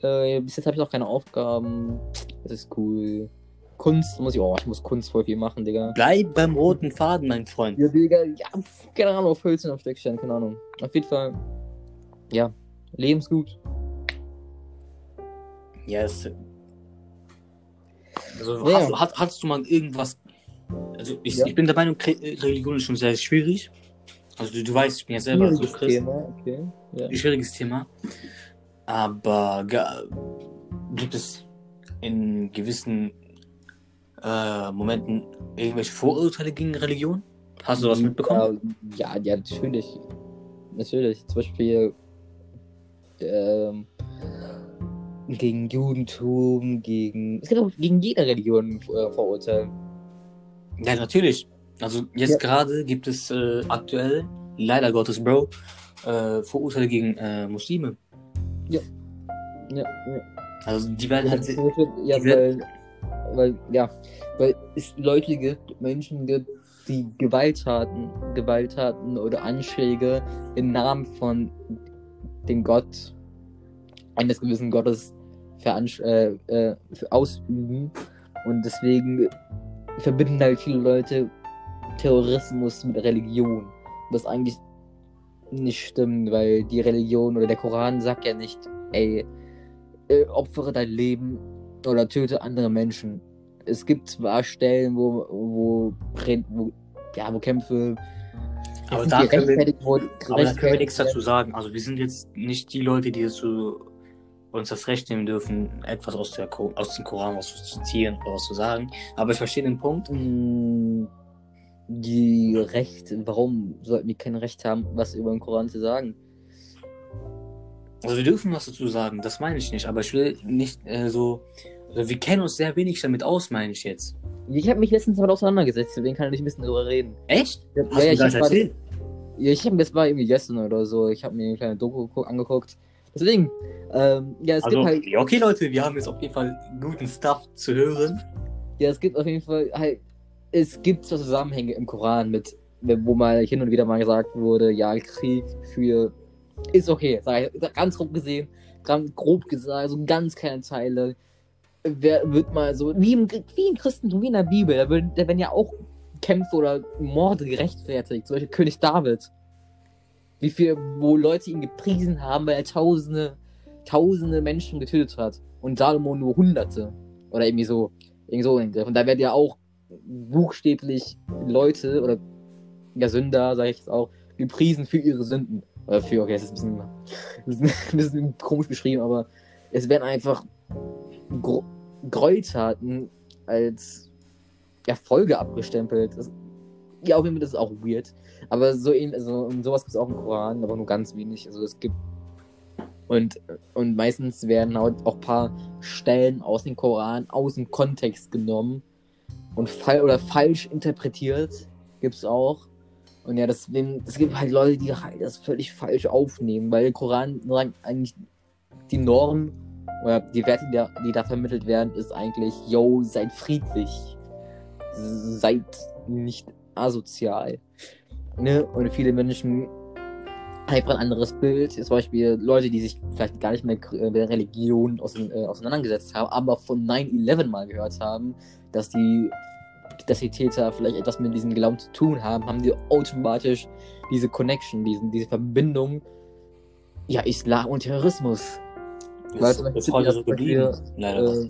Äh, bis jetzt habe ich noch keine Aufgaben. Das ist cool. Kunst muss ich, oh, ich muss Kunst voll viel machen, Digga. Bleib beim roten Faden, mein Freund. Ja, Digga, ja, keine Ahnung, auf Hölzchen, auf Stöckchen, keine Ahnung. Auf jeden Fall, ja, lebensgut. Ja, es, also Ja. hast, du- hast, hattest du mal irgendwas. Also ich, Ja. ich bin der Meinung, Religion ist schon sehr schwierig. Also du, du weißt, ich bin ja selber so Schwieriges Christ. Thema, okay. Ja. Ein schwieriges Thema. Aber gibt es in gewissen äh, Momenten irgendwelche Vorurteile gegen Religion? Hast du was mitbekommen? Ja, ja, ja, natürlich. Natürlich. Zum Beispiel ähm, gegen Judentum, gegen. Es gibt auch gegen jede Religion äh, Vorurteile. Ja, natürlich. Also jetzt Ja. gerade gibt es äh, aktuell, leider Gottes, Bro, äh, Vorurteile gegen äh, Muslime. Ja, ja. Also die werden halt. Ja, wird- weil, weil, ja, weil es Leute gibt, Menschen gibt, die Gewalttaten, Gewalttaten oder Anschläge im Namen von dem Gott eines gewissen Gottes veransch äh, äh, ausüben. Und deswegen verbinden halt viele Leute Terrorismus mit Religion. Was eigentlich nicht stimmt, weil die Religion oder der Koran sagt ja nicht, ey, äh, opfere dein Leben oder töte andere Menschen. Es gibt zwar Stellen, wo, wo, wo, ja, wo Kämpfe Aber da können wir-. Aber da können wir nichts dazu sagen. Also wir sind jetzt nicht die Leute, die dazu uns das Recht nehmen dürfen, etwas aus, der aus dem Koran was zu zitieren oder was zu sagen. Aber ich verstehe den Punkt. Mm, Die Recht, warum sollten die kein Recht haben, was über den Koran zu sagen? Also wir dürfen was dazu sagen, das meine ich nicht. Aber ich will nicht äh, so. Also wir kennen uns sehr wenig damit aus, meine ich jetzt. Ich habe mich letztens damit auseinandergesetzt, deswegen kann ich ein bisschen drüber reden. Echt? Ja, Hast ja, du ich das hab erzählt? Ja, ich habe das war irgendwie gestern oder so. Ich habe mir eine kleine Doku geguckt- angeguckt. Deswegen, ähm, ja, es Also, gibt halt, ja, okay, Leute, wir haben jetzt auf jeden Fall guten Stuff zu hören. ja, es gibt auf jeden Fall halt, es gibt so Zusammenhänge im Koran mit, wo mal hin und wieder mal gesagt wurde, ja, Krieg für ist okay, sag ich, ganz grob gesehen, ganz grob gesagt, also ganz kleine Teile. Wer wird mal so, wie im, wie im Christentum, wie in der Bibel, da werden ja auch Kämpfe oder Morde gerechtfertigt, zum Beispiel König David. Wie viel, wo Leute ihn gepriesen haben, weil er tausende, tausende Menschen getötet hat. Und Salomo nur hunderte. Oder irgendwie so. Irgendwie so. Und da werden ja auch buchstäblich Leute oder ja, Sünder, sage ich jetzt auch, gepriesen für ihre Sünden. Oder für, okay, das ist ein bisschen, [laughs] ein bisschen komisch beschrieben, aber es werden einfach Gräueltaten als Erfolge abgestempelt. Das, ja, auf jeden Fall, das ist auch weird. Aber so eben, also und sowas gibt es auch im Koran, aber nur ganz wenig. Also es gibt und, und meistens werden auch ein paar Stellen aus dem Koran aus dem Kontext genommen und fall oder falsch interpretiert. Gibt es auch. Und ja, deswegen, es gibt halt Leute, die halt das völlig falsch aufnehmen, weil der Koran eigentlich die Norm oder die Werte, die da, die da vermittelt werden, ist eigentlich, yo, seid friedlich. Seid nicht asozial. Ne? Und viele Menschen einfach ein anderes Bild. Zum Beispiel Leute, die sich vielleicht gar nicht mehr äh, mit der Religion äh, auseinandergesetzt haben, aber von 9-11 mal gehört haben, dass die, dass die Täter vielleicht etwas mit diesem Glauben zu tun haben, haben die automatisch diese Connection, diesen, diese Verbindung, ja, Islam und Terrorismus. Weil Ist Beispiel bis heute so geblieben. Leider äh.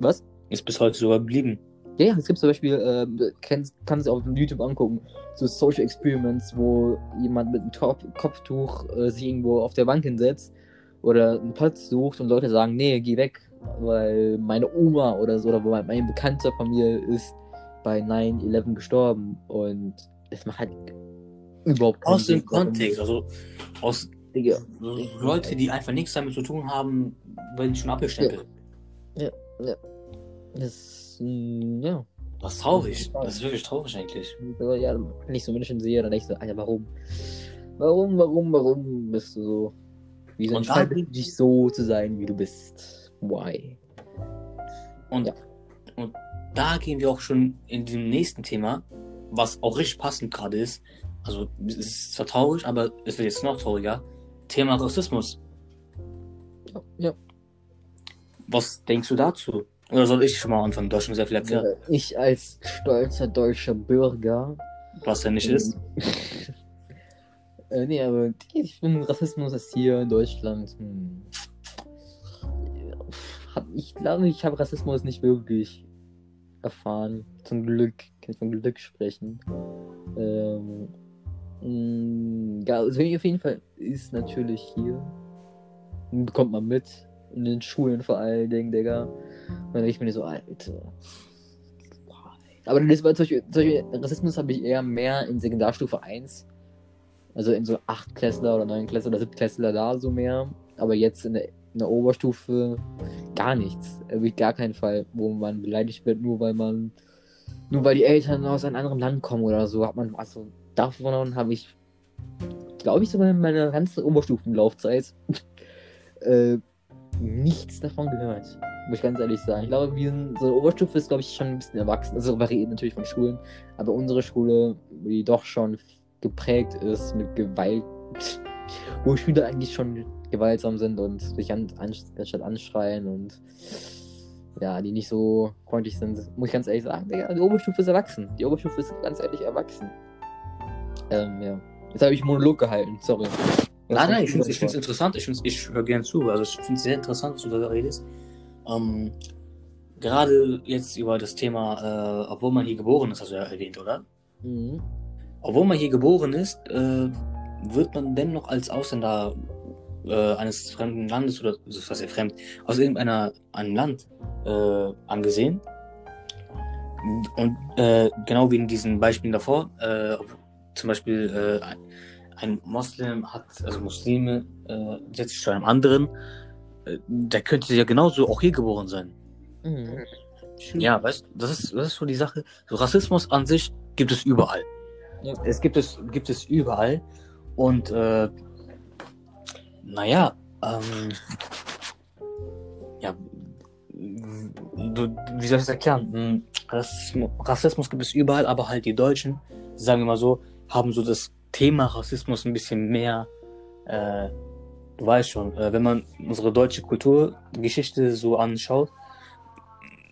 Was? Ist bis heute sogar geblieben. Ja, ja, es gibt zum Beispiel, ähm, kannst, kannst du auf YouTube angucken, so Social Experiments, wo jemand mit einem Top Kopftuch äh, sich irgendwo auf der Bank hinsetzt oder einen Platz sucht und Leute sagen, nee, geh weg, weil meine Oma oder so, oder mein, meine Bekannte von mir ist bei 9-11 gestorben und es macht halt überhaupt keinen Aus dem Kontext, also aus Digga, Leute, die einfach nichts damit zu tun haben, werden schon abgestempelt. das, mh, ja. Das ist traurig. Das ist wirklich traurig eigentlich. Ja, wenn ich so Menschen sehe, dann denke ich so, Alter, warum? Warum, warum, warum bist du so? Wieso entscheidest du dich so zu sein, wie du bist? Why? Und, Ja. und da gehen wir auch schon in dem nächsten Thema, was auch richtig passend gerade ist. Also es ist zwar traurig, aber es wird jetzt noch trauriger. Thema Rassismus. Ja, ja. Was denkst du dazu? Oder soll ich schon mal anfangen? Schon sehr viel Äh, Ich als stolzer deutscher Bürger. was er nicht ist. [laughs] Äh, nee, aber ich finde, Rassismus ist hier in Deutschland. Hm, hab, ich glaube, ich habe Rassismus nicht wirklich erfahren. Zum Glück kann ich von Glück sprechen. Ähm, mh, ja, also auf jeden Fall ist natürlich hier. Bekommt man mit. In den Schulen vor allen Dingen, Digga. Und dann denke ich mir so, Alter. Aber das war zum Beispiel, zum Beispiel Rassismus habe ich eher mehr in Sekundarstufe 1. Also in so 8 Klässler oder 9 Klässler oder 7 Klässler da so mehr. Aber jetzt in der, in der Oberstufe gar nichts. Wirklich gar keinen Fall, wo man beleidigt wird, nur weil man, nur weil die Eltern aus einem anderen Land kommen oder so. Hat man, also davon habe ich, glaube ich, sogar in meiner ganzen Oberstufenlaufzeit [laughs] äh, nichts davon gehört. Muss ich ganz ehrlich sagen. Ich glaube, wir sind, so eine Oberstufe ist, glaube ich, schon ein bisschen erwachsen. Also variiert natürlich von Schulen. Aber unsere Schule, die doch schon geprägt ist mit Gewalt, wo Schüler eigentlich schon gewaltsam sind und sich an, anstatt anschreien und ja, die nicht so freundlich sind, muss ich ganz ehrlich sagen, die Oberstufe ist erwachsen. Die Oberstufe ist ganz ehrlich erwachsen. Ähm, ja. Jetzt habe ich Monolog gehalten, sorry. Nein, nein, ich finde es interessant, ich, ich höre gerne zu, also ich finde es sehr interessant, dass du da redest. Ähm, gerade jetzt über das Thema, äh, obwohl man hier geboren ist, hast du ja erwähnt, oder? Mhm. Obwohl man hier geboren ist, äh, wird man dennoch als Ausländer äh, eines fremden Landes oder was ja fremd, aus irgendeiner einem Land äh, angesehen. Und äh, genau wie in diesen Beispielen davor, äh, zum Beispiel ein, Moslem hat, also Muslime, setzt sich zu einem anderen, der könnte ja genauso auch hier geboren sein. Mhm. Ja, weißt du, das ist, das ist so die Sache. So Rassismus an sich gibt es überall. Ja. Es gibt es, gibt es überall. Und äh, naja, ähm, ja, du, wie soll ich das erklären? Hm, Rassismus, Rassismus gibt es überall, aber halt die Deutschen, sagen wir mal so, haben so das Thema Rassismus ein bisschen mehr, äh, du weißt schon, äh, wenn man unsere deutsche Kulturgeschichte so anschaut,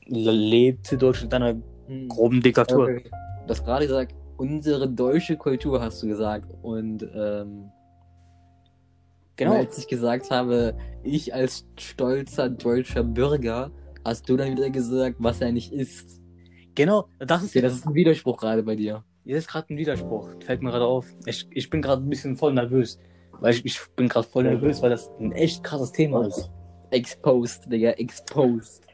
lebte Deutschland in einer Mhm. groben Diktatur. Okay. Du hast gerade gesagt, unsere deutsche Kultur hast du gesagt. Und ähm, Genau. als ich gesagt habe, ich als stolzer deutscher Bürger, hast du dann wieder gesagt, was er nicht ist. Genau, das ist, Okay, das ist ein Widerspruch gerade bei dir. das ist gerade ein Widerspruch. Fällt mir gerade auf. Ich, ich bin gerade ein bisschen voll nervös. Weil ich, ich bin gerade voll nervös, weil das ein echt krasses Thema ist. Exposed, Digga, exposed.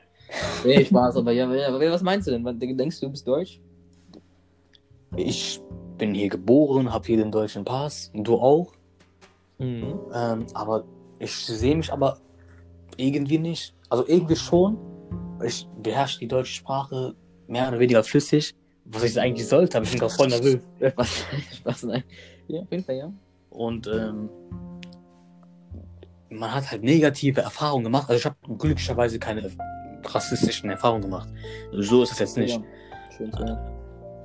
Nee, Spaß, aber ja, ja, was meinst du denn? Denkst du, du bist deutsch? Ich bin hier geboren, habe hier den deutschen Pass. Du auch. Mhm. Ähm, aber ich sehe mich aber irgendwie nicht. Also irgendwie schon. Ich beherrsche die deutsche Sprache mehr oder weniger flüssig. Was ich eigentlich sollte, aber ich bin gerade voll nervös. [laughs] Was? Spaß, nein. Ja, auf jeden Fall, ja. Und ähm, man hat halt negative Erfahrungen gemacht. Also ich habe glücklicherweise keine rassistischen Erfahrungen gemacht. So ist es jetzt nicht. Ja. Hören.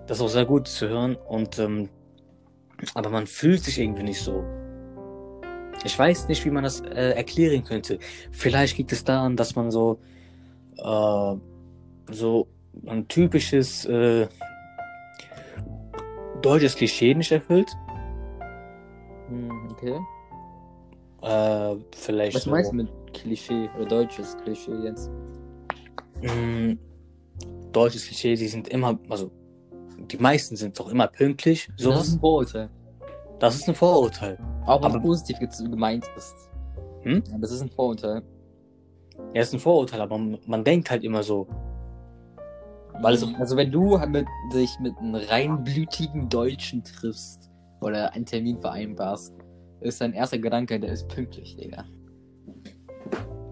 Das ist auch sehr gut zu hören. Und ähm, aber man fühlt sich irgendwie nicht so. Ich weiß nicht, wie man das äh, erklären könnte. Vielleicht liegt es daran, dass man so äh, so ein typisches äh, deutsches Klischee nicht erfüllt. Hm, okay. Äh, vielleicht Was so, meinst du mit Klischee oder deutsches Klischee jetzt? mh, deutsches Klischee, die sind immer, also die meisten sind doch immer pünktlich. das ist ein Vorurteil. Das ist ein Vorurteil. Auch wenn Aber- es positiv ge- gemeint ist. Hm? Ja, das ist ein Vorurteil. Ja, ist ein Vorurteil, aber man, man denkt halt immer so. Weil es also wenn du halt mit, dich mit einem reinblütigen Deutschen triffst oder einen Termin vereinbarst, ist dein erster Gedanke, der ist pünktlich, Digga.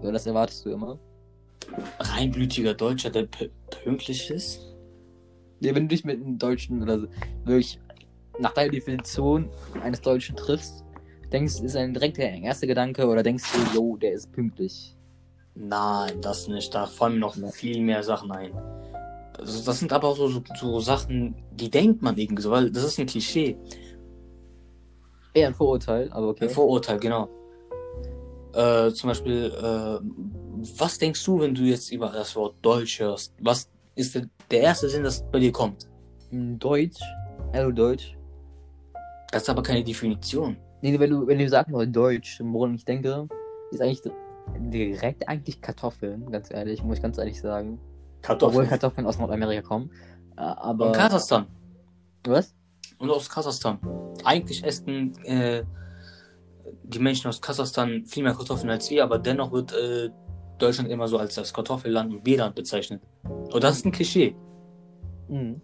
So, das erwartest du immer. reinblütiger Deutscher, der pünktlich ist. Ja, wenn du dich mit einem Deutschen oder so, wirklich nach deiner Definition eines Deutschen triffst, denkst ist ein direkt der erste Gedanke oder denkst du, yo, der ist pünktlich. Nein, das nicht. Da fallen mir noch Ja. viel mehr Sachen ein. Also das sind aber auch so, so, so Sachen, die denkt man irgendwie so, weil das ist ein Klischee. Eher ein Vorurteil, aber okay. Ein Vorurteil, genau. Äh, zum Beispiel, äh, was denkst du, wenn du jetzt über das Wort Deutsch hörst? Was ist der, erste Sinn, das bei dir kommt? Hm, Deutsch, also Deutsch. Das ist aber keine Definition. Nee, wenn du, wenn du sagst Deutsch, woran ich denke, ist eigentlich direkt eigentlich Kartoffeln, ganz ehrlich, muss ich ganz ehrlich sagen. Obwohl Kartoffeln. Kartoffeln aus Nordamerika kommen. Äh, Aber. Und Kasachstan. Was? Und aus Kasachstan. Eigentlich essen äh, die Menschen aus Kasachstan viel mehr Kartoffeln als wir, aber dennoch wird äh, Deutschland immer so als das Kartoffelland und Bierland bezeichnet. Und das ist ein Klischee. Mhm.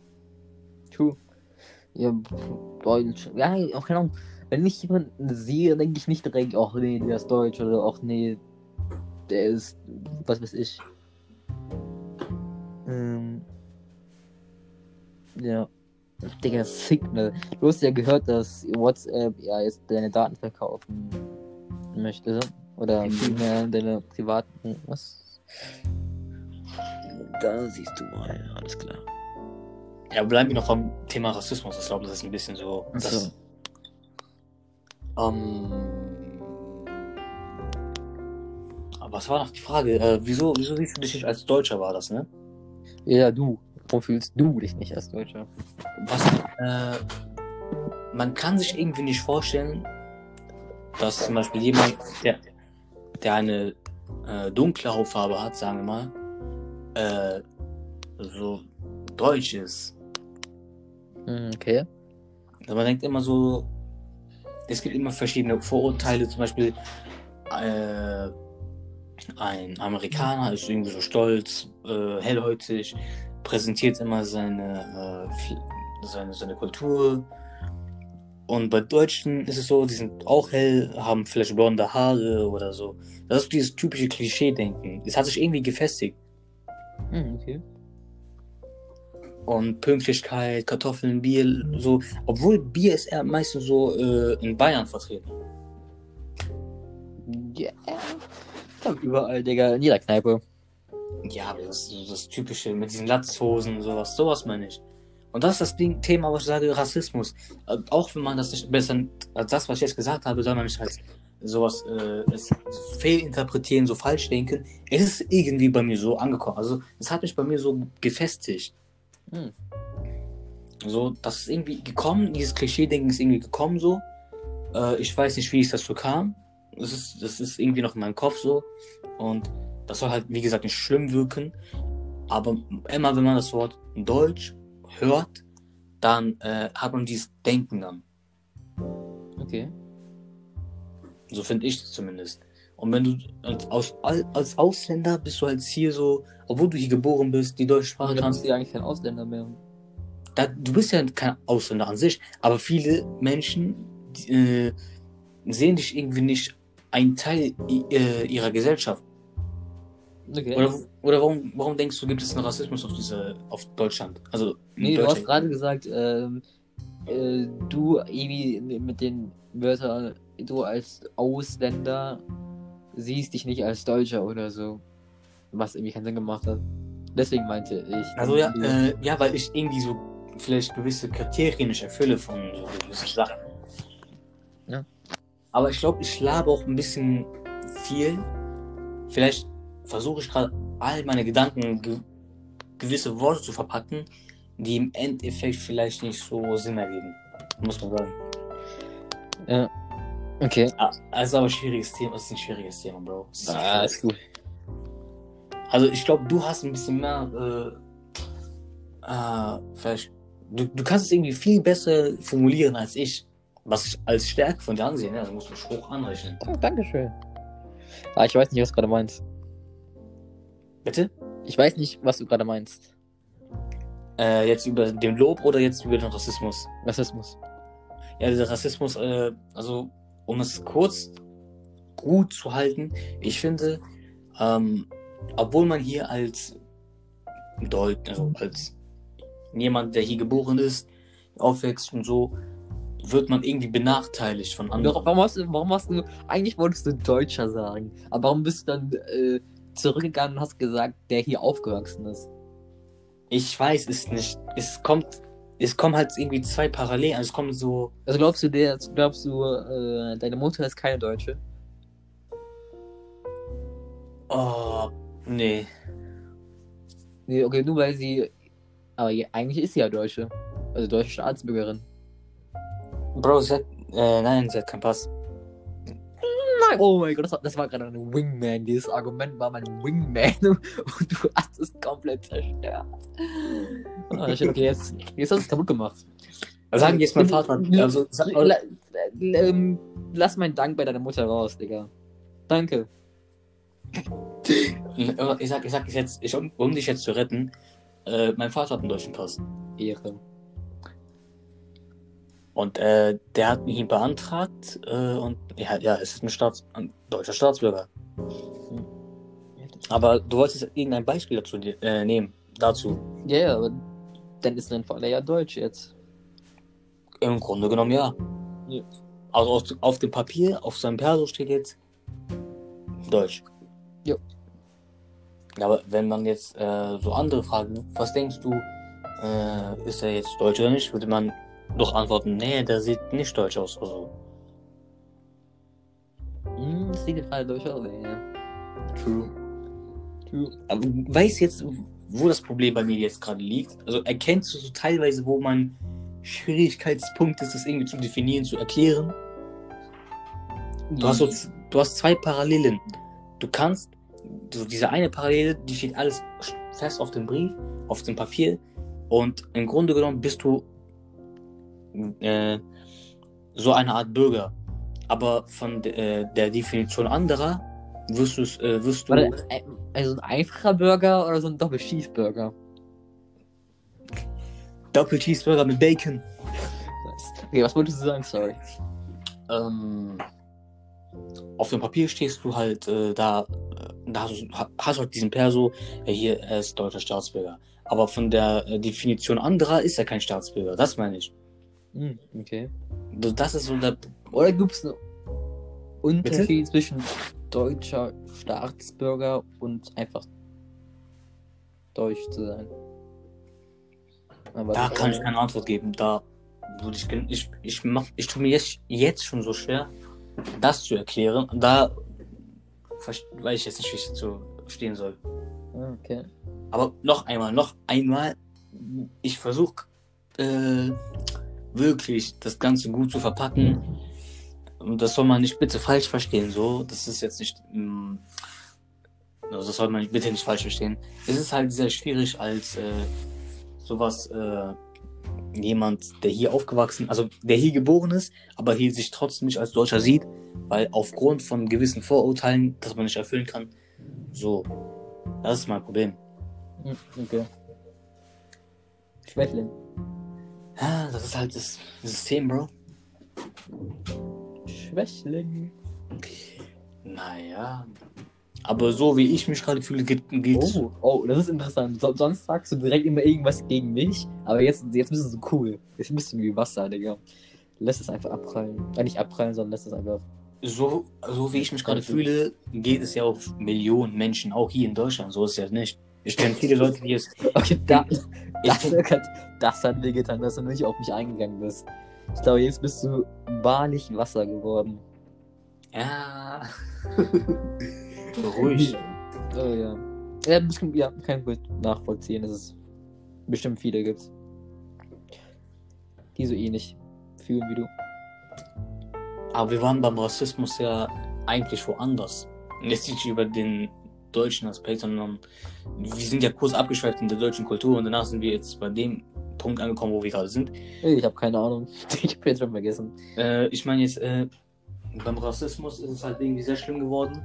True. Ja, Deutsch. Ja, auch keine Ahnung. Wenn ich jemanden sehe, denke ich nicht direkt, ach nee, der ist Deutsch oder ach nee, der ist, was weiß ich. Ähm, ja. Digga, Signal. Du hast ja gehört, dass WhatsApp ja jetzt deine Daten verkaufen möchte. Oder vielmehr deine privaten. Was? Da siehst du mal, alles klar. Ja, bleiben wir noch vom Thema Rassismus. Ich glaube, das ist ein bisschen so. Das, ähm, aber was war noch die Frage? Äh, wieso, wieso siehst du dich nicht als Deutscher, war das, ne? Ja, du. Warum fühlst du dich nicht als Deutscher? Was, äh, man kann sich irgendwie nicht vorstellen, dass zum Beispiel jemand, der, der eine äh, dunkle Hautfarbe hat, sagen wir mal, äh, so deutsch ist. Hm, Okay. Also man denkt immer so, es gibt immer verschiedene Vorurteile, zum Beispiel äh, ein Amerikaner ist irgendwie so stolz, äh, hellhäutig, präsentiert immer seine, äh, seine, seine Kultur. Und bei Deutschen ist es so, die sind auch hell, haben vielleicht blonde Haare oder so. Das ist dieses typische Klischee-Denken. Es hat sich irgendwie gefestigt. Hm, okay. Und Pünktlichkeit, Kartoffeln, Bier, so. Obwohl Bier ist eher meistens so äh, in Bayern vertreten. Ja. Glaub, überall, Digga, in jeder Kneipe. Ja, das das Typische mit diesen Latzhosen sowas. Sowas meine ich. Und das ist das Ding, Thema, was ich sage, Rassismus. Äh, Auch wenn man das nicht besser als das, was ich jetzt gesagt habe, soll man nicht als sowas äh, fehlinterpretieren, so falsch denken. Es ist irgendwie bei mir so angekommen. Also es hat mich bei mir so gefestigt. Hm. So, das ist irgendwie gekommen, dieses Klischee-Denken ist irgendwie gekommen so. Äh, ich weiß nicht, wie es dazu kam. Das ist, das ist irgendwie noch in meinem Kopf so. Und das soll halt, wie gesagt, nicht schlimm wirken. Aber immer wenn man das Wort Deutsch hört, dann äh, hat man dieses Denken dann. Okay. So finde ich das zumindest. Und wenn du als, aus, als Ausländer bist du halt hier so, obwohl du hier geboren bist, die deutsche Sprache Dann kannst, bist du ja eigentlich kein Ausländer mehr. da, du bist ja kein Ausländer an sich, aber viele Menschen die, äh, sehen dich irgendwie nicht ein Teil äh, ihrer Gesellschaft. Okay. Oder, oder warum, warum denkst du, gibt es einen Rassismus auf diese, auf Deutschland? Also nee, du hast Deutschland. gerade gesagt, ähm, äh, du irgendwie mit den Wörtern, du als Ausländer siehst dich nicht als Deutscher oder so. Was irgendwie keinen Sinn gemacht hat. Deswegen meinte ich. Also ja, äh, ja, weil ich irgendwie so vielleicht gewisse Kriterien nicht erfülle von so gewissen Sachen. Ja. Aber ich glaube, ich labe auch ein bisschen viel. Vielleicht versuche ich gerade all meine Gedanken ge gewisse Worte zu verpacken, die im Endeffekt vielleicht nicht so Sinn ergeben. Muss man sagen. ja. Okay. Ah, Es ist aber ein schwieriges Thema. Es ist ein schwieriges Thema, Bro. Ist Ah, ist gut. Also ich glaube, du hast ein bisschen mehr, äh, äh, vielleicht, du, du kannst es irgendwie viel besser formulieren als ich, was ich als Stärke von dir ansehe, ne? Also musst du Spruch anrechnen. Oh, Dankeschön. Ah, ich weiß nicht, was du gerade meinst. Bitte? Ich weiß nicht, was du gerade meinst. Äh, jetzt über den Lob oder jetzt über den Rassismus? Rassismus. Ja, der Rassismus, äh, also um es kurz gut zu halten, ich finde, ähm, obwohl man hier als Deut, also als jemand, der hier geboren ist, aufwächst und so, wird man irgendwie benachteiligt von anderen. Warum, hast du, warum hast du, eigentlich wolltest du Deutscher sagen, aber warum bist du dann äh, zurückgegangen und hast gesagt, der hier aufgewachsen ist? Ich weiß es nicht. Es kommt, es kommen halt irgendwie zwei Parallelen. Also es kommt so, Also glaubst du, der, glaubst du, äh, deine Mutter ist keine Deutsche? oh, nee. Nee, okay, nur weil sie, aber ja, eigentlich ist sie ja Deutsche. Also deutsche Staatsbürgerin. Bro, sie hat Äh, nein, sie hat keinen Pass. Nein, oh mein Gott, das war, das war gerade ein Wingman. Dieses Argument war mein Wingman [laughs] und du hast es komplett zerstört. Ah, okay, jetzt, jetzt hast du es kaputt gemacht. Sagen jetzt mein Vater. Also, sag, La, la, ähm, lass meinen Dank bei deiner Mutter raus, Digga. Danke. ich sag, ich sag jetzt, ich, um, um dich jetzt zu retten, äh, mein Vater hat einen deutschen Pass. Ehre. Und äh, der hat ihn beantragt äh, und ja, ja, es ist ein, Staats ein deutscher Staatsbürger. Aber du wolltest irgendein Beispiel dazu äh, nehmen. Dazu. Ja, ja, aber dann ist dein Vater ja deutsch jetzt. Im Grunde genommen ja. Ja. Also auf, auf dem Papier, auf seinem Perso steht jetzt Deutsch. Ja. Ja, aber wenn man jetzt äh, so andere Fragen, was denkst du, äh, ist er jetzt Deutsch oder nicht, würde man doch antworten, nee, der sieht nicht deutsch aus. Also, Hm, das sieht gerade deutsch aus, ey. ja. true. True. Aber weißt jetzt, wo das Problem bei mir jetzt gerade liegt? Also erkennst du so teilweise, wo mein Schwierigkeitspunkt ist, das irgendwie zu definieren, zu erklären? Du hast, so, du hast zwei Parallelen. Du kannst, so diese eine Parallele, die steht alles fest auf dem Brief, auf dem Papier. Und im Grunde genommen bist du äh, so eine Art Bürger. Aber von äh, der Definition anderer wirst, du's, äh, wirst du. Äh, also ein einfacher Burger oder so ein Doppel-Cheeseburger? Doppel-Cheeseburger mit Bacon. Okay, was wolltest du sagen? Sorry. Ähm, auf dem Papier stehst du halt äh, da, äh, da hast du hast halt diesen Perso, ja, hier, er ist deutscher Staatsbürger. Aber von der äh, Definition anderer ist er kein Staatsbürger, das meine ich. Hm, okay. So, Das ist so der. Oder gibt es einen Unterschied zwischen deutscher Staatsbürger und einfach deutsch zu sein? Aber Da kann ich keine Antwort geben. Da würde ich, ich, ich mach, ich tue mir jetzt, jetzt schon so schwer, das zu erklären. Da weiß ich jetzt nicht, wie ich dazu stehen soll. Ah, Okay. Aber noch einmal, noch einmal, ich versuche äh, wirklich das Ganze gut zu verpacken. Und das soll man nicht bitte falsch verstehen. So, das ist jetzt nicht. mm, also das soll man bitte nicht falsch verstehen. Es ist halt sehr schwierig als äh, sowas äh, jemand, der hier aufgewachsen, also der hier geboren ist, aber hier sich trotzdem nicht als Deutscher sieht, weil aufgrund von gewissen Vorurteilen, das man nicht erfüllen kann. So, das ist mein Problem. Hm, Okay. Schwächling. Das ist halt das System, Bro. Schwächling. Naja. Aber so wie ich mich gerade fühle, geht, geht Oh, oh, das ist interessant. So, sonst sagst du direkt immer irgendwas gegen mich, aber jetzt, jetzt bist du so cool. Jetzt bist du wie Wasser, Digga. Lässt es einfach abprallen. Äh, nicht abprallen, sondern lässt es einfach. so, so wie ich mich gerade fühle, geht es ja auf Millionen Menschen, auch hier in Deutschland. So ist es ja nicht. Ich kenne viele Leute, die es. [laughs] Okay, da, [laughs] das, hat, das hat wehgetan, dass du nicht auf mich eingegangen bist. Ich glaube, jetzt bist du wahrlich Wasser geworden. ja. [laughs] Ruhig. Oh ja. Ja, bestimmt, ja, kann ich gut nachvollziehen, dass es bestimmt viele gibt. Die so ähnlich fühlen wie du. Aber wir waren beim Rassismus ja eigentlich woanders. Jetzt nicht über den deutschen Aspekt, sondern wir sind ja kurz abgeschweift in der deutschen Kultur und danach sind wir jetzt bei dem Punkt angekommen, wo wir gerade sind. Ich habe keine Ahnung. [laughs] Ich hab jetzt schon vergessen. Äh, ich meine jetzt, äh, beim Rassismus ist es halt irgendwie sehr schlimm geworden,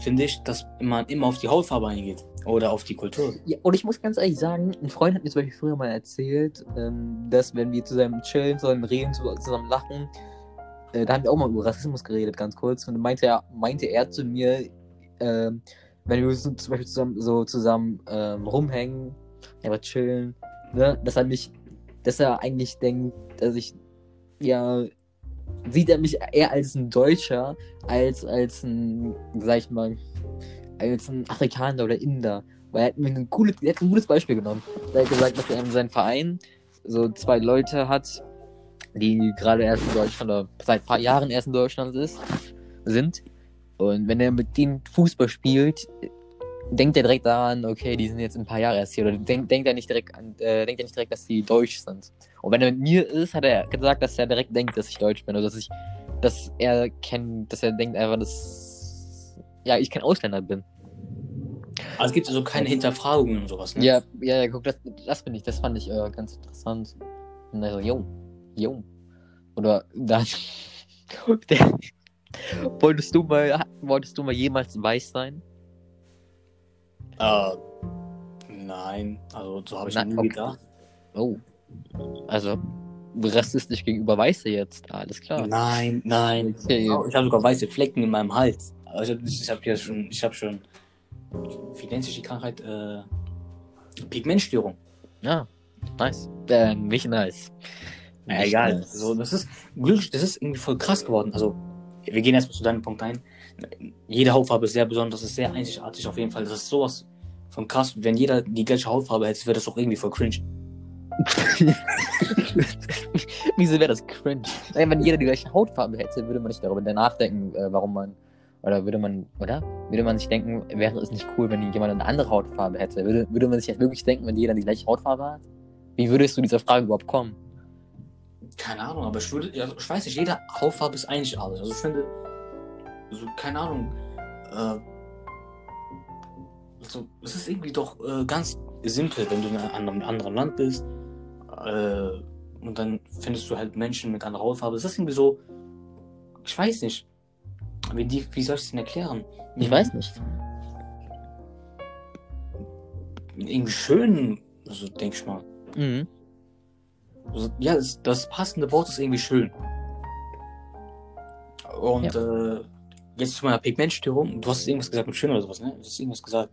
finde ich, dass man immer auf die Hautfarbe eingeht oder auf die Kultur. Ja, und ich muss ganz ehrlich sagen, ein Freund hat mir zum Beispiel früher mal erzählt, ähm, dass wenn wir zusammen chillen, zusammen reden, zu- zusammen lachen, äh, da haben wir auch mal über Rassismus geredet, ganz kurz. Und dann meinte er, meinte er zu mir, ähm, wenn wir zum Beispiel zusammen, so zusammen ähm, rumhängen, einfach chillen, ne, dass er mich, dass er eigentlich denkt, dass ich, ja, sieht er mich eher als ein Deutscher, als als ein, sag ich mal, als ein Afrikaner oder Inder. Weil er hat mir ein, cooles, er hat ein gutes Beispiel genommen. Er hat gesagt, dass er in seinem Verein so zwei Leute hat, die gerade erst in Deutschland oder seit ein paar Jahren erst in Deutschland ist, sind. Und wenn er mit denen Fußball spielt, denkt er direkt daran, okay, die sind jetzt ein paar Jahre erst hier. Oder denkt, denkt er nicht direkt an, äh, denkt er nicht direkt, dass die deutsch sind. Und wenn er mit mir ist, hat er gesagt, dass er direkt denkt, dass ich deutsch bin. Oder dass ich, dass er kennt, dass er denkt einfach, dass ja, ich kein Ausländer bin. Also es gibt also keine Hinterfragungen und sowas, ne? Ja, ja, ja, guck, das, das bin ich, das fand ich äh, ganz interessant. Und also, jo, jo. Oder dann, [laughs] der, wolltest du mal, wolltest du mal jemals weiß sein? Äh, nein, also so habe ich Nein, nie okay. gedacht. Oh. Also, rassistisch gegenüber Weiße jetzt, alles klar. Nein, nein. Okay. Ich habe sogar weiße Flecken in meinem Hals. Also ich habe ja schon, ich habe schon, wie nennt sich die Krankheit? Äh, Pigmentstörung. Ja, nice. Äh, nicht nice. Nicht egal. nice. So, das ist glücklich, das ist irgendwie voll krass geworden. Also, wir gehen erstmal zu deinem Punkt ein. Jede Hautfarbe ist sehr besonders, ist sehr einzigartig auf jeden Fall. Das ist sowas von krass. Wenn jeder die gleiche Hautfarbe hätte, wäre das auch irgendwie voll cringe. [laughs] Wieso wäre das cringe? Wenn jeder die gleiche Hautfarbe hätte, würde man nicht darüber nachdenken, äh, warum man. Oder würde man, oder? Würde man sich denken, wäre es nicht cool, wenn jemand eine andere Hautfarbe hätte? Würde, würde man sich halt wirklich denken, wenn jeder die gleiche Hautfarbe hat? Wie würdest du dieser Frage überhaupt kommen? Keine Ahnung, aber ich würde, ja, ich weiß nicht, jede Hautfarbe ist einzigartig. Also ich finde, so, keine Ahnung, äh, also, es ist irgendwie doch äh, ganz simpel, wenn du in einem anderen Land bist äh, und dann findest du halt Menschen mit anderer Hautfarbe. Es ist irgendwie so, ich weiß nicht, wie, die, wie soll ich es denn erklären? Ich weiß nicht. Irgendwie schön, also denke ich mal. Mhm. Also, ja, das, das passende Wort ist irgendwie schön. Und äh, jetzt zu meiner Pigmentstörung. Du hast irgendwas gesagt mit schön oder sowas, ne? Du hast irgendwas gesagt.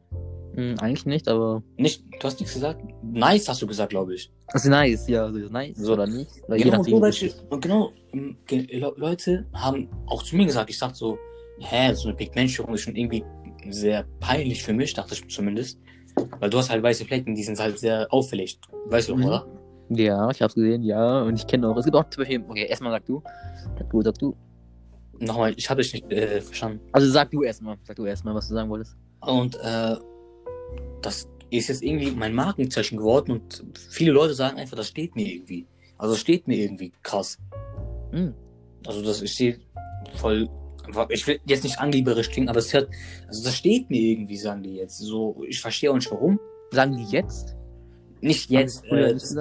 Mhm, eigentlich nicht, aber. Nicht, du hast nichts gesagt? Nice hast du gesagt, glaube ich. Ist nice, ja, ist nice. So oder nicht? Oder Genau, so und genau, ähm, Leute haben auch zu mir gesagt, ich dachte so, hä, so eine Pigmentstörung ist schon irgendwie sehr peinlich für mich, dachte ich zumindest. Weil du hast halt weiße Flecken, die sind halt sehr auffällig. Weißt du, Mhm. oder? Ja, ich hab's gesehen, ja. Und ich kenne auch. Es gibt auch zum Beispiel. Okay, erstmal sag du. Sag du, sag du. Nochmal, ich habe dich nicht äh, verstanden. Also sag du erstmal. Sag du erstmal, was du sagen wolltest. Und äh, das ist jetzt irgendwie mein Markenzeichen geworden und viele Leute sagen einfach, das steht mir irgendwie. Also das steht mir irgendwie krass. Mhm. Also das ich stehe voll. Ich will jetzt nicht angeberisch klingen, aber es hört. Also das steht mir irgendwie, sagen die jetzt. So, ich verstehe auch nicht warum. Sagen die jetzt? Nicht jetzt. Oder Äh, das?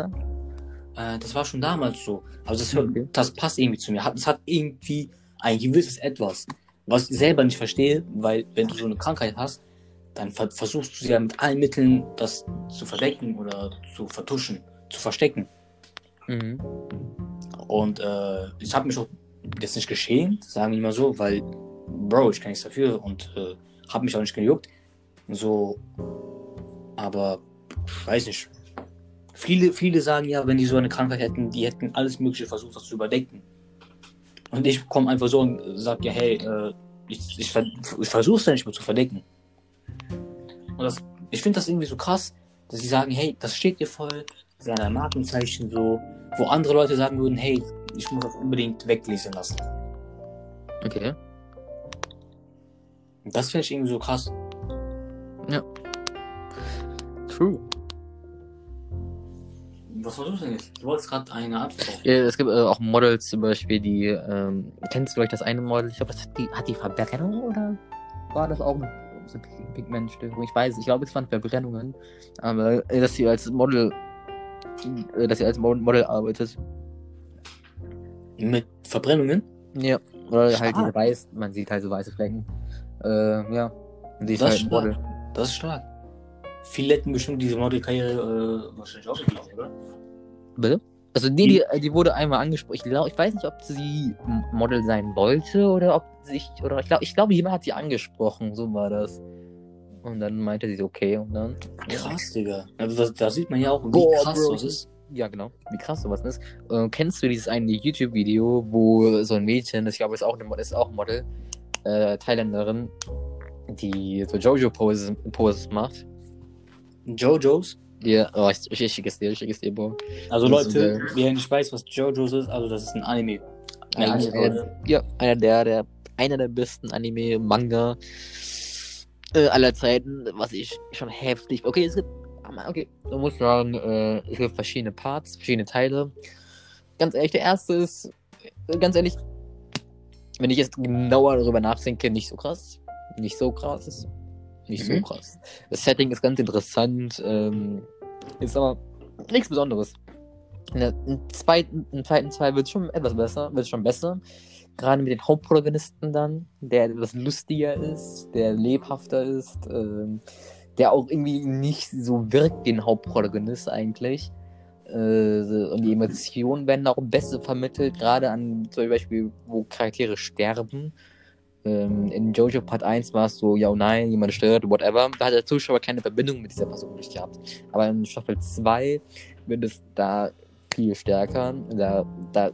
Äh, das war schon damals so. Also das, Okay. das passt irgendwie zu mir. Hat- Es hat irgendwie ein gewisses Etwas, was ich selber nicht verstehe, weil wenn du so eine Krankheit hast, dann ver versuchst du ja mit allen Mitteln das zu verdecken oder zu vertuschen, zu verstecken. Mhm. Und äh, ich habe mich auch jetzt nicht geschämt, sagen wir mal so, weil, Bro, ich kann nichts dafür und äh, habe mich auch nicht gejuckt. So, aber ich weiß nicht. Viele, viele sagen ja, wenn die so eine Krankheit hätten, die hätten alles Mögliche versucht, das zu überdecken. Und ich komme einfach so und sag ja, hey, äh, ich, ich, ich versuche es ja nicht mehr zu verdecken. Und das, ich finde das irgendwie so krass, dass sie sagen, hey, das steht dir voll, das ist ja ein Markenzeichen so, wo andere Leute sagen würden, hey, ich muss das unbedingt weglesen lassen. Okay. Und das finde ich irgendwie so krass. True. Was versuchst du denn jetzt? Du wolltest gerade eine Antwort auf. Ja, es gibt äh, auch Models zum Beispiel, die, ähm, kennst du vielleicht das eine Model? Ich glaube, das hat die, hat die Verbrennung oder war das auch eine so Pig- Pigmentstörung? Ich weiß, ich glaube, es waren Verbrennungen. Aber äh, dass sie als Model, äh, dass sie als Mo- Model arbeitet. Mit Verbrennungen? Ja. Oder halt Stark. diese weiß, man sieht halt so weiße Flecken. Äh, ja. Und die ist Das halt ist ein Model. Das ist stark. Viele hätten bestimmt diese Modelkarriere äh, wahrscheinlich auch geglaubt, oder? Bitte? Also die, die, die wurde einmal angesprochen. Ich, glaub, ich weiß nicht, ob sie Model sein wollte oder ob sich oder ich glaube, ich glaube, jemand hat sie angesprochen. So war das. Und dann meinte sie so, okay und dann. Krass, Digga. Also da, sieht man ja auch, wie Boah, krass Bro. das ist. Ja, genau. Wie krass sowas ist. Äh, kennst du dieses eine YouTube-Video, wo so ein Mädchen, das ich glaube, ist auch eine Model, ist auch ein Model, äh, Thailänderin, die so Jojo-Poses Poses macht? Jojo's. Ja, oh, ich, ich, ich schicke es dir, ich schicke es dir, Bro. Also Das Leute, wer nicht weiß, was Jojo's ist, also das ist ein Anime. Eine Eigentlich Anime. einer, ja, einer der, der, einer der besten Anime, Manga, äh, aller Zeiten, was ich schon heftig. Okay, es gibt. Okay, man muss sagen, äh, es gibt verschiedene Parts, verschiedene Teile. Ganz ehrlich, der erste ist, äh, ganz ehrlich, wenn ich jetzt genauer darüber nachdenke, nicht so krass. Nicht so krass. Nicht Mhm. so krass. Das Setting ist ganz interessant, ähm, ist aber nichts Besonderes. In der im zweiten, im zweiten Teil wird es schon etwas besser, wird schon besser. Gerade mit den Hauptprotagonisten dann, der etwas lustiger ist, der lebhafter ist, ähm, der auch irgendwie nicht so wirkt wie ein Hauptprotagonist eigentlich. Äh, und die Emotionen werden auch besser vermittelt, gerade an zum Beispiel, wo Charaktere sterben. Ähm, in Jojo Part 1 war es so, ja, oh nein, jemand stirbt, whatever. Da hat der Zuschauer keine Verbindung mit dieser Person nicht gehabt. Aber in Staffel 2 wird es da viel stärker. Da, da,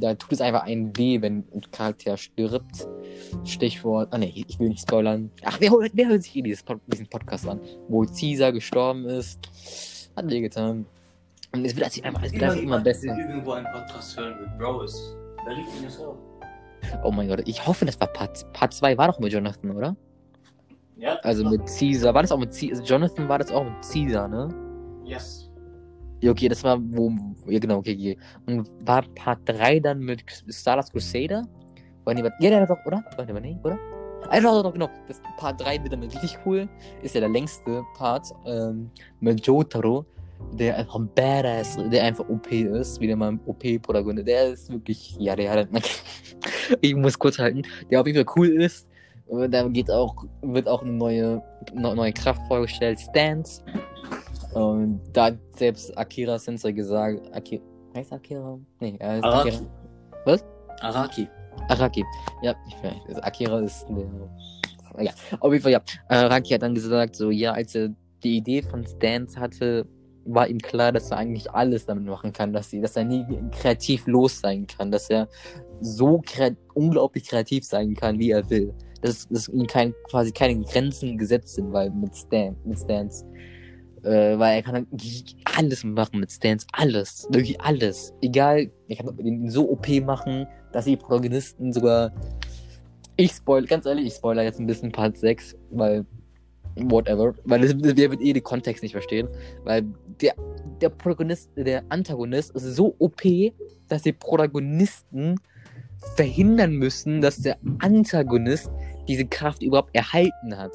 da tut es einfach einen weh, wenn ein Charakter stirbt. Stichwort, ah nee, ich will nicht spoilern. Ach, wer, hört- wer hört sich eh dieses diesen Podcast an? Wo Caesar gestorben ist. Hat weh getan. Und es wird einfach, es wird einfach immer besser. irgendwo einen Podcast hören mit Bro ist. Wer liegt denn das auf? Oh mein Gott, ich hoffe, das war Part, Part 2 war doch mit Jonathan, oder? Ja? Also mit Caesar. War das auch mit Caesar? Jonathan war das auch mit Caesar, ne? Yes. Ja, okay, das war wo. Ja, genau, okay, okay. Und war Part 3 dann mit Stardust Crusader? War warte- ja, der doch, oder? Warte mal, nee, oder? Ah, doch, doch, doch, genau. Das Part 3 wird dann richtig cool. Ist ja der längste Part ähm, mit Jotaro, der einfach ein Badass, der einfach OP ist, wieder mal ein OP-Protagonist. Der ist wirklich, ja, der hat. [laughs] ich muss kurz halten. Der auf jeden Fall cool ist. Und Da geht auch, wird auch eine neue, ne- neue Kraft vorgestellt, Stance. Und da hat selbst Akira Sensei gesagt, Akira, heißt Akira? Nee, er heißt Araki. Akira. Araki. Araki. Ja, ich weiß. Also Akira ist der. Ja, auf jeden Fall, ja. Araki hat dann gesagt, so, ja, als er die Idee von Stance hatte, war ihm klar, dass er eigentlich alles damit machen kann, dass, sie, dass er nie kreativ los sein kann, dass er so kre unglaublich kreativ sein kann, wie er will. Dass, dass ihm kein, quasi keine Grenzen gesetzt sind, weil mit, Stan, mit Stance. Äh, weil er kann alles machen mit Stance, alles, wirklich alles. Egal, er kann ihn so OP machen, dass die Protagonisten sogar. Ich spoil, ganz ehrlich, ich spoiler jetzt ein bisschen Part 6, weil. Whatever. Weil das, wir wird eh den Kontext nicht verstehen. Weil der, der Protagonist, der Antagonist ist so OP, dass die Protagonisten verhindern müssen, dass der Antagonist diese Kraft überhaupt erhalten hat.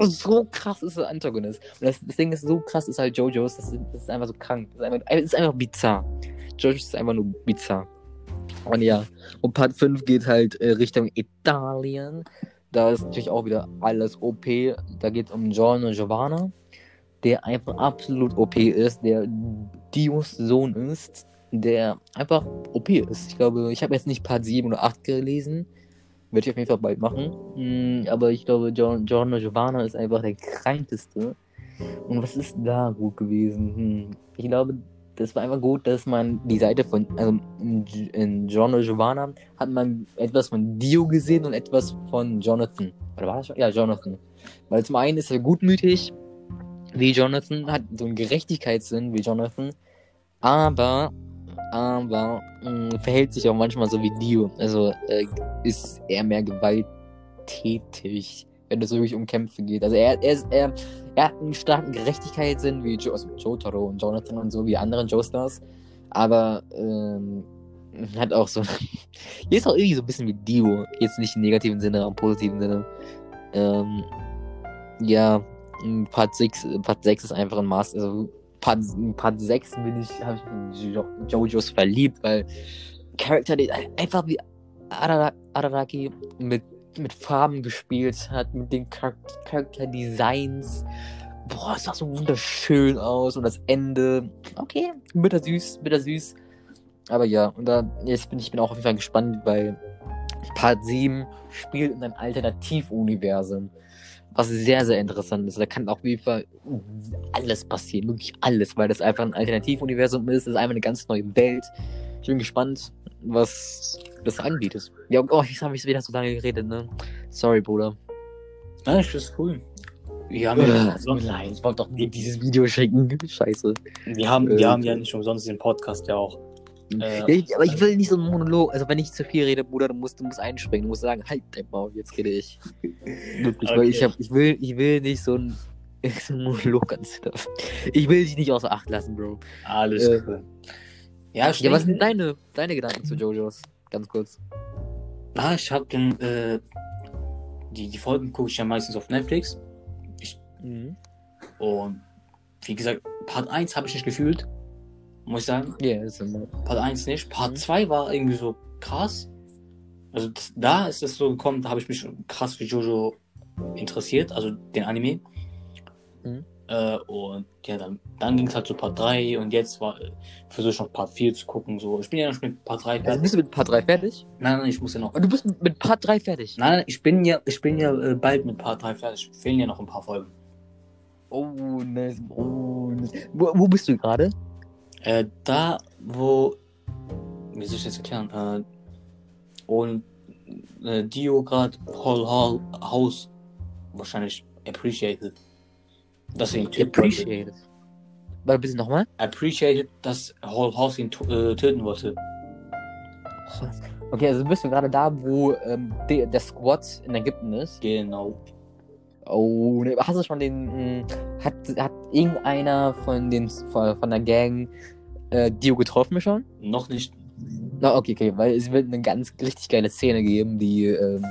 So, krass ist der Antagonist. Und das, das Ding ist so krass, ist halt JoJo's, das, ist- das ist einfach so krank. Das ist einfach, es ist einfach bizarr. JoJo's ist einfach nur bizarr. Und ja, und Part 5 geht halt äh, Richtung Italien. Da ist natürlich auch wieder alles OP. Da geht es um John und Giovanna, der einfach absolut OP ist, der Dios Sohn ist, der einfach OP ist. Ich glaube, ich habe jetzt nicht Part 7 oder 8 gelesen. Werde ich auf jeden Fall bald machen. Mm, aber ich glaube, und Giovanna ist einfach der krankeste. Und was ist da gut gewesen? Hm. Ich glaube, das war einfach gut, dass man die Seite von, also in, und Giovanna hat man etwas von Dio gesehen und etwas von Jonathan. Oder war das schon? Ja, Jonathan. Weil zum einen ist er gutmütig, wie Jonathan, hat so einen Gerechtigkeitssinn wie Jonathan, aber, aber mh, verhält sich auch manchmal so wie Dio. Also äh, ist er mehr gewalttätig, wenn es wirklich um Kämpfe geht. Also er, er, er, er hat einen starken Gerechtigkeitssinn wie jo also Jotaro und Jonathan und so wie anderen Joestars, aber ähm, hat auch so. [laughs] Hier ist auch irgendwie so ein bisschen wie Dio. Jetzt nicht im negativen Sinne, aber im positiven Sinne. Ähm, ja, Part 6, Part 6 ist einfach ein Master. Also Part, Part 6 bin ich, habe ich in jo JoJo's verliebt, weil Charakter, einfach wie Arara Araraki mit, mit Farben gespielt hat, mit den Char Charakterdesigns. Boah, es sah so wunderschön aus und das Ende. Okay, bittersüß, bittersüß. Aber ja, und da, jetzt bin ich bin auch auf jeden Fall gespannt, weil Part 7 spielt in einem Alternativuniversum. Was sehr, sehr interessant ist. Da kann auf jeden Fall alles passieren. Wirklich alles, weil das einfach ein Alternativuniversum ist. Das ist einfach eine ganz neue Welt. Ich bin gespannt, was das anbietet. Ja, oh, jetzt habe ich wieder so lange geredet, ne? Sorry, Bruder. Nein, ich finde cool. Wir haben, Äh, ja, tut mir leid, ich wollte doch nie dieses Video schicken. [laughs] Scheiße. wir, haben, äh, wir haben ja nicht umsonst den Podcast ja auch. Äh, Ja, ich- aber ich will nicht so einen Monolog. Also wenn ich zu viel rede, Bruder, du musst, du musst einspringen. Du musst sagen, halt dein Maul, jetzt rede ich. Wirklich, weil Okay. ich, hab, ich, will, ich will nicht so einen, so [laughs] einen Monolog ganz Ich will dich nicht außer Acht lassen, Bro. alles äh, cool. Ja, ich Ja, was sind deine, deine Gedanken zu JoJo's? Ganz kurz. Ah, ich hab den, äh, die, die Folgen gucke ich ja meistens auf Netflix. Mhm. Und wie gesagt, Part 1 habe ich nicht gefühlt. Muss ich sagen. Ja, ist immer. Part 1 nicht. Part Mhm. 2 war irgendwie so krass. Also das, da ist es so gekommen, da habe ich mich schon krass für Jojo interessiert, also den Anime. Mhm. Äh, und ja, dann, dann ging es halt zu Part 3 und jetzt war versuche ich noch Part 4 zu gucken. So. Ich bin ja noch mit Part 3 Also fertig. bist du mit Part 3 fertig? Nein, nein, ich muss ja noch. Und du bist mit Part 3 fertig? Nein, nein, ich bin ja, ich bin ja äh, bald mit Part 3 fertig. Fehlen ja noch ein paar Folgen. Oh, nice. Oh, nice. Wo, wo bist du gerade? Äh, da, wo. Wie soll ich das erklären? Äh, und äh, Dio gerade Hall Hall House wahrscheinlich appreciated. Dass er ihn töten wollte. Appreciate it. Warte, bitte nochmal? Appreciated, dass Hall House ihn äh, töten wollte. Okay, also bist du gerade da, wo ähm, der, der Squad in Ägypten ist. Genau. Oh, ne, hast du schon den. Mh, hat, hat irgendeiner von den von, von der Gang äh, Dio getroffen schon? Noch nicht. Na, okay, okay, weil es wird eine ganz richtig geile Szene geben, die ähm,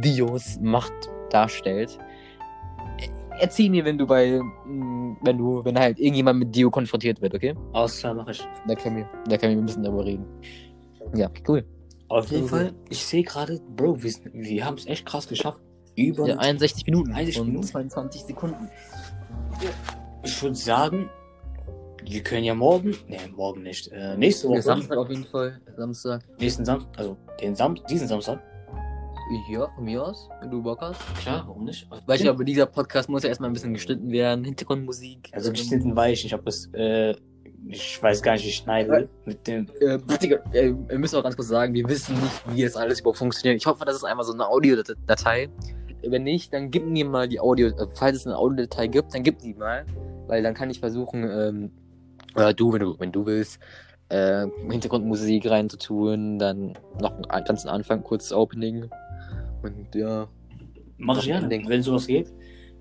Dios Macht darstellt. Äh, Erzähl mir, wenn du bei, mh, wenn du, wenn halt irgendjemand mit Dio konfrontiert wird, okay? Alles klar, mach ich. Da können wir, da können wir ein bisschen darüber reden. Ja, cool. Auf jeden Fall, ich sehe gerade, Bro, wir, wir haben es echt krass geschafft. Über. Ja, 61 Minuten 61 und Minuten? 22 Sekunden. Ich würde sagen, wir können ja morgen. Ne, morgen nicht. Äh, nächste Woche. Samstag auf jeden Fall. Samstag. Nächsten Samstag. Also den Sam diesen Samstag. Ja, von mir aus, wenn du Bock hast. Klar, warum nicht? Weil ich glaube, dieser Podcast muss ja erstmal ein bisschen geschnitten werden. Hintergrundmusik. Also geschnitten weiß ich nicht, ob es. Äh, ich weiß gar nicht, wie ich schneide. Mit dem. Äh, Digga, äh, wir müssen auch ganz kurz sagen, wir wissen nicht, wie das alles überhaupt funktioniert. Ich hoffe, das ist einmal so eine Audiodatei. Wenn nicht, dann gib mir mal die Audio, äh, falls es eine Audiodatei gibt, dann gib die mal. Weil dann kann ich versuchen, ähm, oder du, wenn du, wenn du willst, äh, Hintergrundmusik reinzutun, dann noch einen ganzen Anfang, kurzes Opening. Und ja. Mach ich gerne, Denken. wenn sowas geht.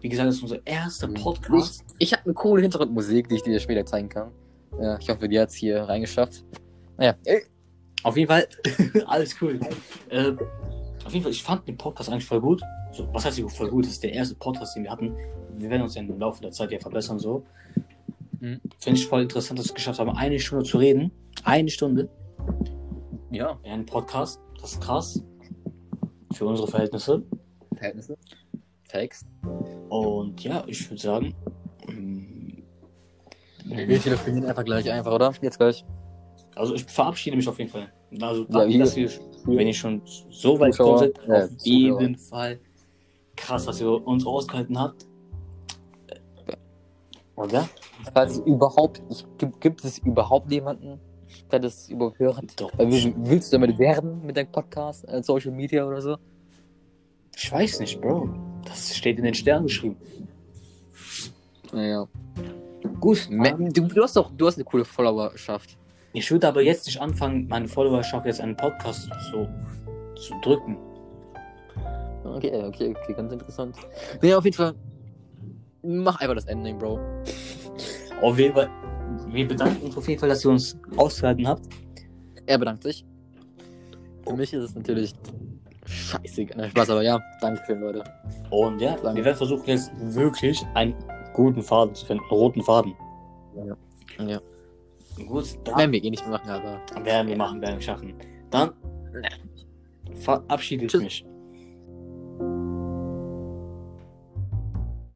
Wie gesagt, das ist unser erster Podcast. Ich habe eine coole Hintergrundmusik, die ich dir später zeigen kann. Ja, ich hoffe, die hat's hier reingeschafft. Naja, Auf jeden Fall, [laughs] alles cool. Äh, auf jeden Fall, ich fand den Podcast eigentlich voll gut. So, was heißt voll gut? Das ist der erste Podcast, den wir hatten. Wir werden uns ja im Laufe der Zeit ja verbessern, so. Mhm. Finde ich voll interessant, dass wir es geschafft haben, eine Stunde zu reden. Eine Stunde. ja, in einem Podcast. Das ist krass. Für unsere Verhältnisse. Verhältnisse. Text. Und ja, ich würde sagen, mm, Wir telefonieren einfach gleich einfach, oder? Jetzt gleich. also ich verabschiede mich auf jeden Fall. Also Ja, danke, wir- dass ihr, wenn ihr schon so weit gekommen seid, ja, auf Zuschauer. jeden Fall krass, dass ihr uns ausgehalten habt. Oder? Falls überhaupt, ich, gibt, gibt es überhaupt jemanden, der das überhaupt hört? Doch. Äh, will- Willst du damit werden mit deinem Podcast, äh, Social Media oder so? Ich weiß nicht, Bro. Das steht in den Sternen geschrieben. Naja. Gut, Du, du hast doch, du hast eine coole Followerschaft. ich würde aber jetzt nicht anfangen, meine Followerschaft jetzt einen Podcast so zu drücken. Okay, okay, okay, ganz interessant. Naja, auf jeden Fall. Mach einfach das Ending, Bro. Auf jeden Fall, wir bedanken uns auf jeden Fall, dass ihr uns ausgehalten habt. Er bedankt sich. Für mich ist es natürlich scheißegal. Spaß, aber ja, danke schön, Leute. Und ja, Danke. wir werden versuchen jetzt wirklich einen guten Faden zu finden, einen roten Faden. Ja. Gut, dann Werden wir eh nicht mehr machen, aber. werden wir machen, werden wir schaffen. Dann verabschiede ich mich.